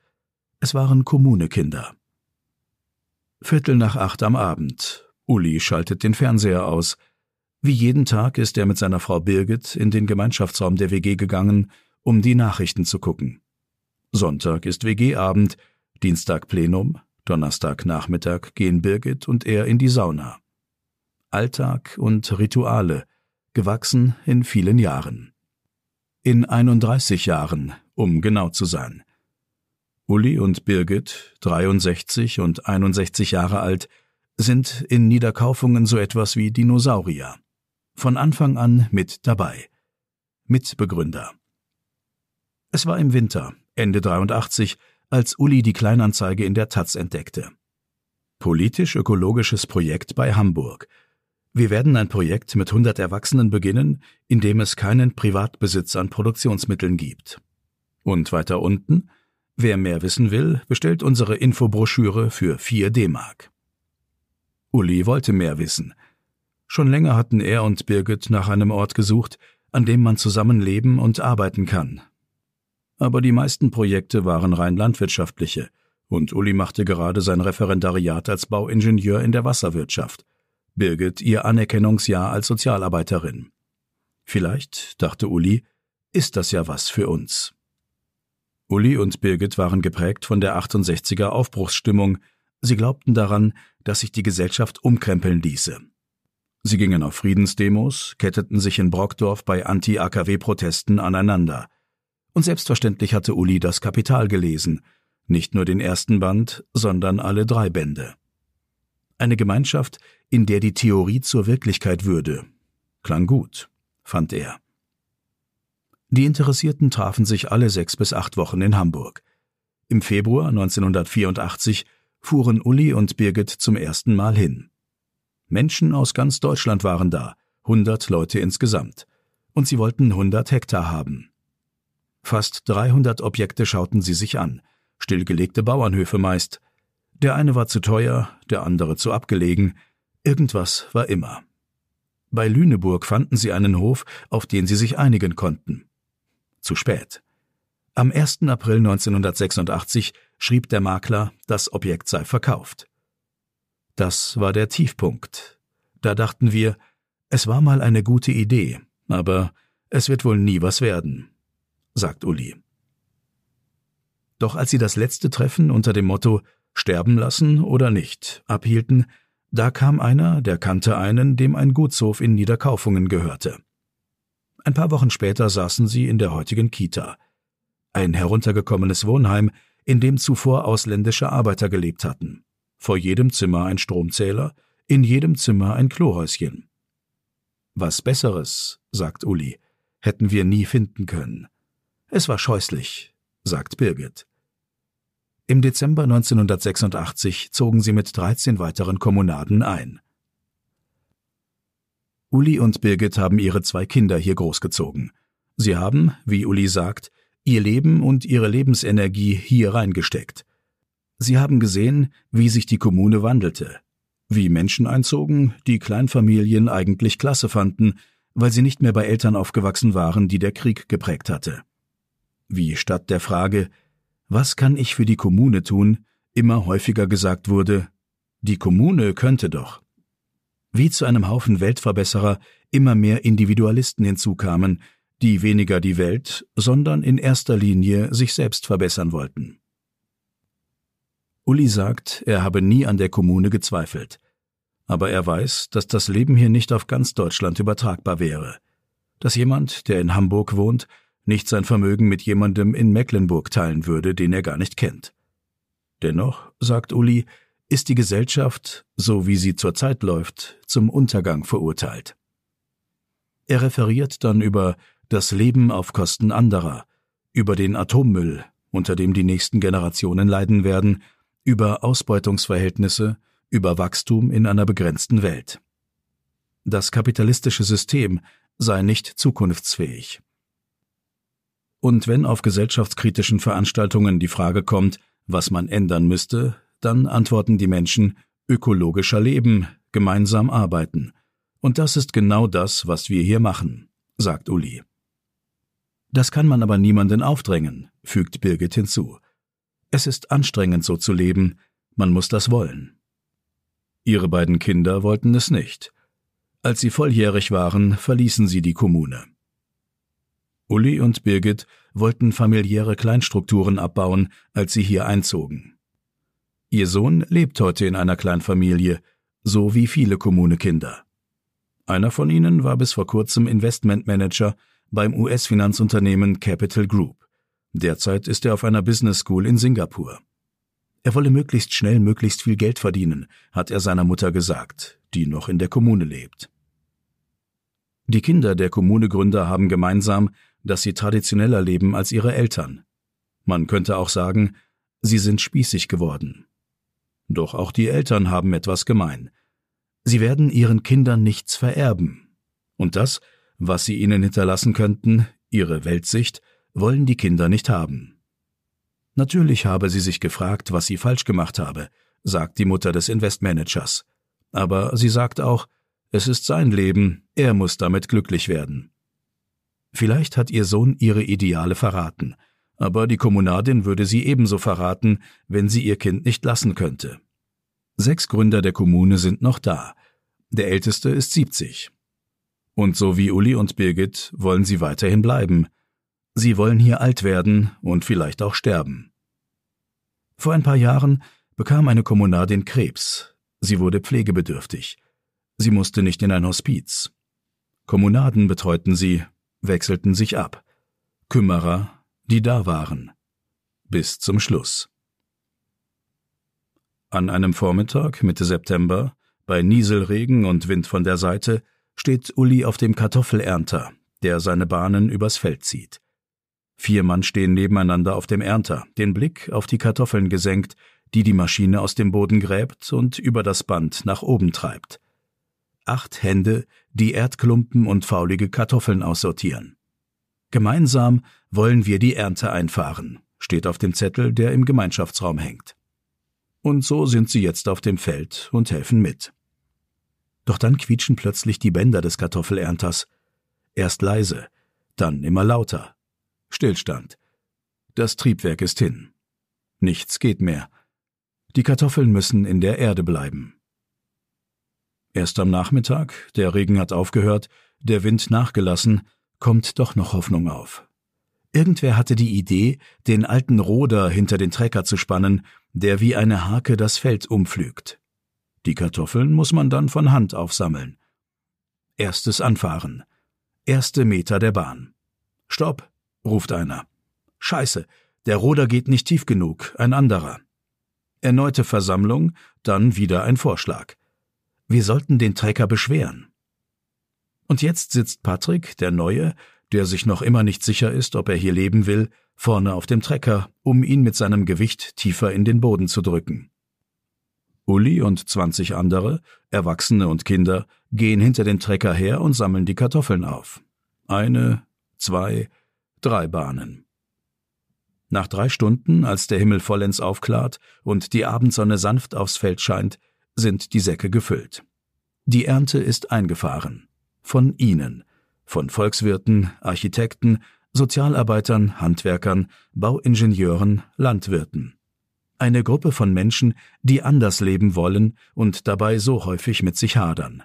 Es waren Kommunekinder. Viertel nach acht am Abend. Uli schaltet den Fernseher aus, wie jeden Tag ist er mit seiner Frau Birgit in den Gemeinschaftsraum der WG gegangen, um die Nachrichten zu gucken. Sonntag ist WG-Abend, Dienstag Plenum, Donnerstag Nachmittag gehen Birgit und er in die Sauna. Alltag und Rituale, gewachsen in vielen Jahren. In 31 Jahren, um genau zu sein. Uli und Birgit, 63 und 61 Jahre alt, sind in Niederkaufungen so etwas wie Dinosaurier von Anfang an mit dabei. Mitbegründer. Es war im Winter, Ende 83, als Uli die Kleinanzeige in der Taz entdeckte. Politisch-ökologisches Projekt bei Hamburg. Wir werden ein Projekt mit 100 Erwachsenen beginnen, in dem es keinen Privatbesitz an Produktionsmitteln gibt. Und weiter unten, wer mehr wissen will, bestellt unsere Infobroschüre für 4 D-Mark. Uli wollte mehr wissen – Schon länger hatten er und Birgit nach einem Ort gesucht, an dem man zusammen leben und arbeiten kann. Aber die meisten Projekte waren rein landwirtschaftliche, und Uli machte gerade sein Referendariat als Bauingenieur in der Wasserwirtschaft, Birgit ihr Anerkennungsjahr als Sozialarbeiterin. Vielleicht, dachte Uli, ist das ja was für uns. Uli und Birgit waren geprägt von der 68er Aufbruchsstimmung, sie glaubten daran, dass sich die Gesellschaft umkrempeln ließe. Sie gingen auf Friedensdemos, ketteten sich in Brockdorf bei Anti-AKW-Protesten aneinander. Und selbstverständlich hatte Uli das Kapital gelesen, nicht nur den ersten Band, sondern alle drei Bände. Eine Gemeinschaft, in der die Theorie zur Wirklichkeit würde. Klang gut, fand er. Die Interessierten trafen sich alle sechs bis acht Wochen in Hamburg. Im Februar 1984 fuhren Uli und Birgit zum ersten Mal hin. Menschen aus ganz Deutschland waren da, 100 Leute insgesamt. Und sie wollten 100 Hektar haben. Fast 300 Objekte schauten sie sich an, stillgelegte Bauernhöfe meist. Der eine war zu teuer, der andere zu abgelegen, irgendwas war immer. Bei Lüneburg fanden sie einen Hof, auf den sie sich einigen konnten. Zu spät. Am 1. April 1986 schrieb der Makler, das Objekt sei verkauft. Das war der Tiefpunkt. Da dachten wir, es war mal eine gute Idee, aber es wird wohl nie was werden, sagt Uli. Doch als sie das letzte Treffen unter dem Motto Sterben lassen oder nicht abhielten, da kam einer, der kannte einen, dem ein Gutshof in Niederkaufungen gehörte. Ein paar Wochen später saßen sie in der heutigen Kita, ein heruntergekommenes Wohnheim, in dem zuvor ausländische Arbeiter gelebt hatten vor jedem Zimmer ein Stromzähler, in jedem Zimmer ein Klohäuschen. Was Besseres, sagt Uli, hätten wir nie finden können. Es war scheußlich, sagt Birgit. Im Dezember 1986 zogen sie mit 13 weiteren Kommunaden ein. Uli und Birgit haben ihre zwei Kinder hier großgezogen. Sie haben, wie Uli sagt, ihr Leben und ihre Lebensenergie hier reingesteckt. Sie haben gesehen, wie sich die Kommune wandelte, wie Menschen einzogen, die Kleinfamilien eigentlich klasse fanden, weil sie nicht mehr bei Eltern aufgewachsen waren, die der Krieg geprägt hatte. Wie statt der Frage, was kann ich für die Kommune tun, immer häufiger gesagt wurde, die Kommune könnte doch. Wie zu einem Haufen Weltverbesserer immer mehr Individualisten hinzukamen, die weniger die Welt, sondern in erster Linie sich selbst verbessern wollten. Uli sagt, er habe nie an der Kommune gezweifelt. Aber er weiß, dass das Leben hier nicht auf ganz Deutschland übertragbar wäre. Dass jemand, der in Hamburg wohnt, nicht sein Vermögen mit jemandem in Mecklenburg teilen würde, den er gar nicht kennt. Dennoch, sagt Uli, ist die Gesellschaft, so wie sie zurzeit läuft, zum Untergang verurteilt. Er referiert dann über das Leben auf Kosten anderer, über den Atommüll, unter dem die nächsten Generationen leiden werden, über Ausbeutungsverhältnisse, über Wachstum in einer begrenzten Welt. Das kapitalistische System sei nicht zukunftsfähig. Und wenn auf gesellschaftskritischen Veranstaltungen die Frage kommt, was man ändern müsste, dann antworten die Menschen ökologischer Leben, gemeinsam arbeiten. Und das ist genau das, was wir hier machen, sagt Uli. Das kann man aber niemanden aufdrängen, fügt Birgit hinzu. Es ist anstrengend so zu leben, man muss das wollen. Ihre beiden Kinder wollten es nicht. Als sie volljährig waren, verließen sie die Kommune. Uli und Birgit wollten familiäre Kleinstrukturen abbauen, als sie hier einzogen. Ihr Sohn lebt heute in einer Kleinfamilie, so wie viele Kommunekinder. Einer von ihnen war bis vor kurzem Investmentmanager beim US-Finanzunternehmen Capital Group. Derzeit ist er auf einer Business School in Singapur. Er wolle möglichst schnell möglichst viel Geld verdienen, hat er seiner Mutter gesagt, die noch in der Kommune lebt. Die Kinder der Kommunegründer haben gemeinsam, dass sie traditioneller leben als ihre Eltern. Man könnte auch sagen, sie sind spießig geworden. Doch auch die Eltern haben etwas gemein. Sie werden ihren Kindern nichts vererben. Und das, was sie ihnen hinterlassen könnten, ihre Weltsicht, wollen die Kinder nicht haben. Natürlich habe sie sich gefragt, was sie falsch gemacht habe, sagt die Mutter des Investmanagers. Aber sie sagt auch, es ist sein Leben, er muss damit glücklich werden. Vielleicht hat ihr Sohn ihre Ideale verraten, aber die Kommunadin würde sie ebenso verraten, wenn sie ihr Kind nicht lassen könnte. Sechs Gründer der Kommune sind noch da. Der älteste ist 70. Und so wie Uli und Birgit wollen sie weiterhin bleiben, Sie wollen hier alt werden und vielleicht auch sterben. Vor ein paar Jahren bekam eine Kommunadin Krebs. Sie wurde pflegebedürftig. Sie musste nicht in ein Hospiz. Kommunaden betreuten sie, wechselten sich ab. Kümmerer, die da waren. Bis zum Schluss. An einem Vormittag Mitte September, bei Nieselregen und Wind von der Seite, steht Uli auf dem Kartoffelernter, der seine Bahnen übers Feld zieht. Vier Mann stehen nebeneinander auf dem Ernter, den Blick auf die Kartoffeln gesenkt, die die Maschine aus dem Boden gräbt und über das Band nach oben treibt. Acht Hände, die Erdklumpen und faulige Kartoffeln aussortieren. Gemeinsam wollen wir die Ernte einfahren, steht auf dem Zettel, der im Gemeinschaftsraum hängt. Und so sind sie jetzt auf dem Feld und helfen mit. Doch dann quietschen plötzlich die Bänder des Kartoffelernters. Erst leise, dann immer lauter. Stillstand. Das Triebwerk ist hin. Nichts geht mehr. Die Kartoffeln müssen in der Erde bleiben. Erst am Nachmittag, der Regen hat aufgehört, der Wind nachgelassen, kommt doch noch Hoffnung auf. Irgendwer hatte die Idee, den alten Roder hinter den Trecker zu spannen, der wie eine Hake das Feld umpflügt. Die Kartoffeln muss man dann von Hand aufsammeln. Erstes Anfahren. Erste Meter der Bahn. Stopp ruft einer. Scheiße, der Roder geht nicht tief genug, ein anderer. Erneute Versammlung, dann wieder ein Vorschlag. Wir sollten den Trecker beschweren. Und jetzt sitzt Patrick, der Neue, der sich noch immer nicht sicher ist, ob er hier leben will, vorne auf dem Trecker, um ihn mit seinem Gewicht tiefer in den Boden zu drücken. Uli und zwanzig andere, Erwachsene und Kinder, gehen hinter dem Trecker her und sammeln die Kartoffeln auf. Eine, zwei, drei Bahnen. Nach drei Stunden, als der Himmel vollends aufklart und die Abendsonne sanft aufs Feld scheint, sind die Säcke gefüllt. Die Ernte ist eingefahren. Von Ihnen. Von Volkswirten, Architekten, Sozialarbeitern, Handwerkern, Bauingenieuren, Landwirten. Eine Gruppe von Menschen, die anders leben wollen und dabei so häufig mit sich hadern.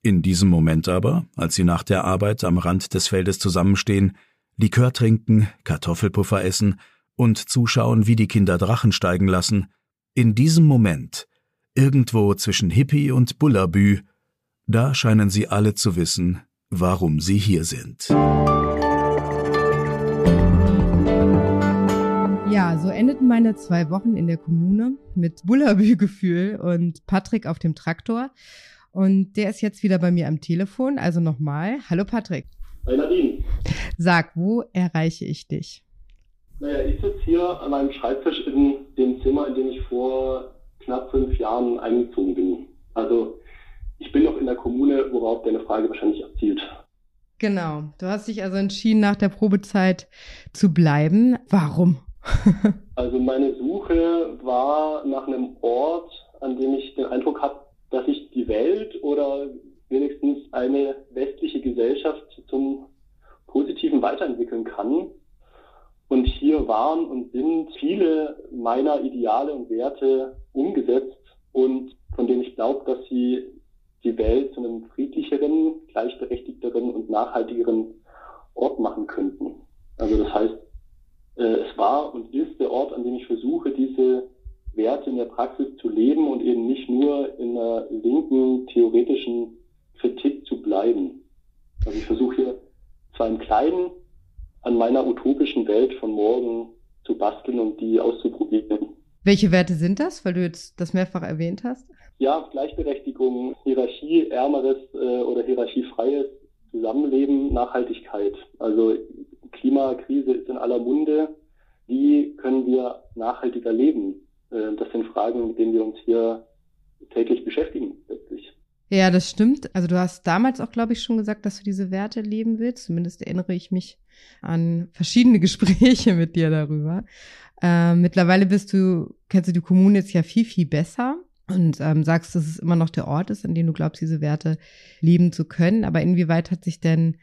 In diesem Moment aber, als sie nach der Arbeit am Rand des Feldes zusammenstehen, Likör trinken, Kartoffelpuffer essen und zuschauen, wie die Kinder Drachen steigen lassen, in diesem Moment, irgendwo zwischen Hippie und Bullabü, da scheinen sie alle zu wissen, warum sie hier sind. Ja, so endeten meine zwei Wochen in der Kommune mit Bullabü-Gefühl und Patrick auf dem Traktor. Und der ist jetzt wieder bei mir am Telefon. Also nochmal. Hallo Patrick. Hi Nadine. Sag, wo erreiche ich dich? Naja, ich sitze hier an meinem Schreibtisch in dem Zimmer, in dem ich vor knapp fünf Jahren eingezogen bin. Also ich bin noch in der Kommune, worauf deine Frage wahrscheinlich abzielt. Genau. Du hast dich also entschieden, nach der Probezeit zu bleiben. Warum? also meine Suche war nach einem Ort, an dem ich den Eindruck habe, dass ich die Welt oder wenigstens eine westliche Gesellschaft zum Positiven weiterentwickeln kann. Und hier waren und sind viele meiner Ideale und Werte umgesetzt und von denen ich glaube, dass sie die Welt zu einem friedlicheren, gleichberechtigteren und nachhaltigeren Ort machen könnten. Also das heißt, äh, es war und ist der Ort, an dem ich versuche, diese Werte in der Praxis zu leben und eben nicht nur in einer linken theoretischen Kritik zu bleiben. Also ich versuche hier zwar im Kleinen an meiner utopischen Welt von morgen zu basteln und die auszuprobieren. Welche Werte sind das, weil du jetzt das mehrfach erwähnt hast? Ja, Gleichberechtigung, Hierarchie, ärmeres äh, oder hierarchiefreies Zusammenleben, Nachhaltigkeit. Also Klimakrise ist in aller Munde. Wie können wir nachhaltiger leben? Äh, das sind Fragen, mit denen wir uns hier täglich beschäftigen, letztlich. Ja, das stimmt. Also du hast damals auch, glaube ich, schon gesagt, dass du diese Werte leben willst. Zumindest erinnere ich mich an verschiedene Gespräche mit dir darüber. Äh, mittlerweile bist du, kennst du die Kommune jetzt ja viel, viel besser und ähm, sagst, dass es immer noch der Ort ist, an dem du glaubst, diese Werte leben zu können. Aber inwieweit hat sich denn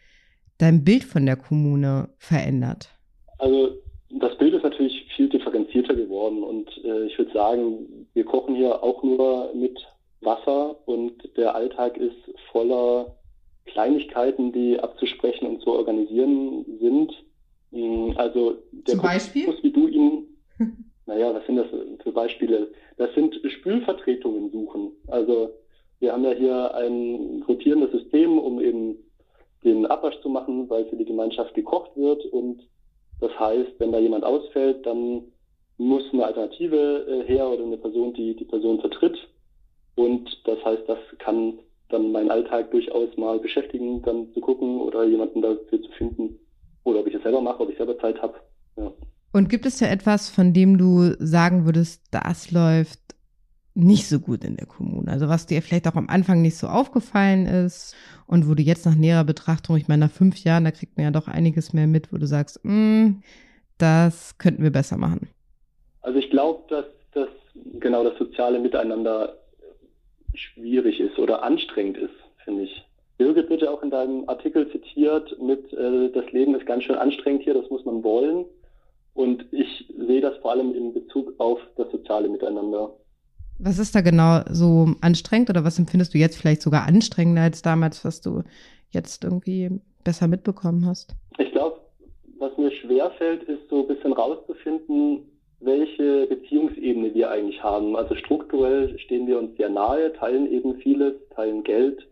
dein Bild von der Kommune verändert? Also das Bild ist natürlich viel differenzierter geworden und äh, ich würde sagen, wir kochen hier auch nur mit Wasser und der Alltag ist voller Kleinigkeiten, die abzusprechen und zu organisieren sind. Hm, also der Zum Beispiel? Kurs, wie du ihn, naja, was sind das für Beispiele? Das sind Spülvertretungen suchen. Also wir haben ja hier ein rotierendes System, um eben den Abwasch zu machen, weil für die Gemeinschaft gekocht wird. Und das heißt, wenn da jemand ausfällt, dann muss eine Alternative äh, her oder eine Person, die die Person vertritt. Und das heißt, das kann dann meinen Alltag durchaus mal beschäftigen, dann zu gucken oder jemanden dafür zu finden. Oder ob ich es selber mache, ob ich selber Zeit habe. Ja. Und gibt es ja etwas, von dem du sagen würdest, das läuft nicht so gut in der Kommune? Also was dir vielleicht auch am Anfang nicht so aufgefallen ist und wo du jetzt nach näherer Betrachtung, ich meine, nach fünf Jahren, da kriegt man ja doch einiges mehr mit, wo du sagst, mm, das könnten wir besser machen. Also ich glaube, dass das genau das soziale Miteinander schwierig ist oder anstrengend ist, finde ich. Birgit wird ja auch in deinem Artikel zitiert mit, äh, das Leben ist ganz schön anstrengend hier, das muss man wollen. Und ich sehe das vor allem in Bezug auf das soziale Miteinander. Was ist da genau so anstrengend oder was empfindest du jetzt vielleicht sogar anstrengender als damals, was du jetzt irgendwie besser mitbekommen hast? Ich glaube, was mir schwerfällt, ist so ein bisschen rauszufinden, welche Beziehungsebene wir eigentlich haben. Also strukturell stehen wir uns sehr nahe, teilen eben vieles, teilen Geld,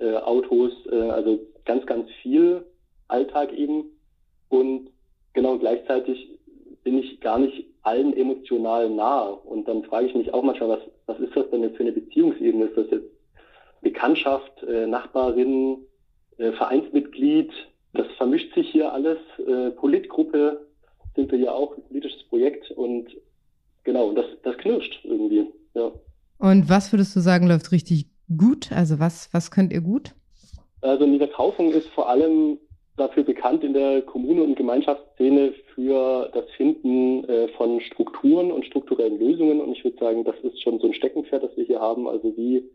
äh, Autos, äh, also ganz, ganz viel Alltag eben. Und genau gleichzeitig bin ich gar nicht allen emotional nah. Und dann frage ich mich auch manchmal, was, was ist das denn jetzt für eine Beziehungsebene? Ist das jetzt Bekanntschaft, äh, Nachbarin, äh, Vereinsmitglied? Das vermischt sich hier alles. Äh, Politgruppe sind wir ja auch, ein politisches Projekt. Und genau, das, das knirscht irgendwie. Ja. Und was würdest du sagen, läuft richtig gut? Also was, was könnt ihr gut? Also Niederkaufung ist vor allem dafür bekannt in der Kommune- und Gemeinschaftsszene für das Finden äh, von Strukturen und strukturellen Lösungen. Und ich würde sagen, das ist schon so ein Steckenpferd, das wir hier haben. Also wie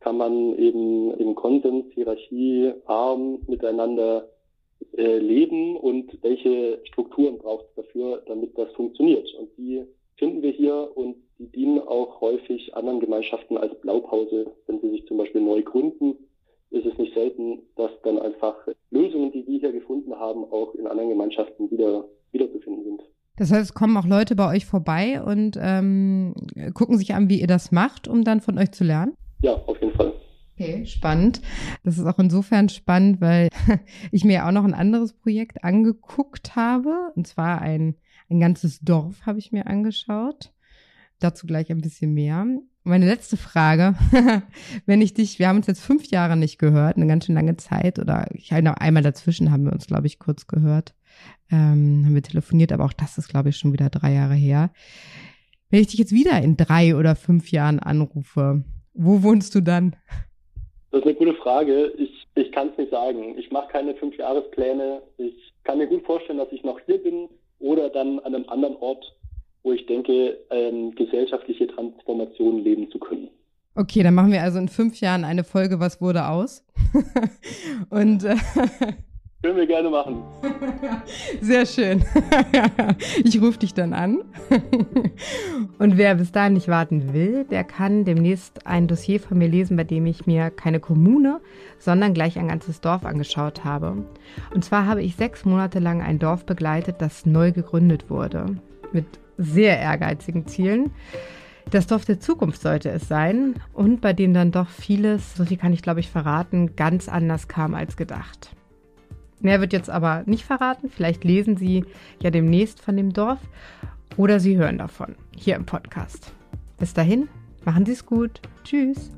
kann man eben im Konsens, Hierarchie, arm miteinander äh, leben und welche Strukturen braucht es dafür, damit das funktioniert. Und die finden wir hier und die dienen auch häufig anderen Gemeinschaften als Blaupause, wenn sie sich zum Beispiel neu gründen ist es nicht selten, dass dann einfach Lösungen, die wir hier gefunden haben, auch in anderen Gemeinschaften wieder wiederzufinden sind. Das heißt, es kommen auch Leute bei euch vorbei und ähm, gucken sich an, wie ihr das macht, um dann von euch zu lernen? Ja, auf jeden Fall. Okay, spannend. Das ist auch insofern spannend, weil ich mir auch noch ein anderes Projekt angeguckt habe. Und zwar ein, ein ganzes Dorf habe ich mir angeschaut. Dazu gleich ein bisschen mehr. Meine letzte Frage, wenn ich dich, wir haben uns jetzt fünf Jahre nicht gehört, eine ganz schön lange Zeit, oder ich halt noch einmal dazwischen haben wir uns, glaube ich, kurz gehört, ähm, haben wir telefoniert, aber auch das ist, glaube ich, schon wieder drei Jahre her. Wenn ich dich jetzt wieder in drei oder fünf Jahren anrufe, wo wohnst du dann? Das ist eine gute Frage. Ich, ich kann es nicht sagen. Ich mache keine Fünfjahrespläne. Ich kann mir gut vorstellen, dass ich noch hier bin oder dann an einem anderen Ort, wo ich denke, ähm, gesellschaftliche Transformation leben zu können. Okay, dann machen wir also in fünf Jahren eine Folge Was wurde aus? Und äh, können wir gerne machen. Sehr schön. Ich rufe dich dann an. Und wer bis dahin nicht warten will, der kann demnächst ein Dossier von mir lesen, bei dem ich mir keine Kommune, sondern gleich ein ganzes Dorf angeschaut habe. Und zwar habe ich sechs Monate lang ein Dorf begleitet, das neu gegründet wurde. Mit sehr ehrgeizigen Zielen. Das Dorf der Zukunft sollte es sein und bei dem dann doch vieles, so viel kann ich glaube ich verraten, ganz anders kam als gedacht. Mehr wird jetzt aber nicht verraten. Vielleicht lesen Sie ja demnächst von dem Dorf oder Sie hören davon hier im Podcast. Bis dahin, machen Sie es gut. Tschüss.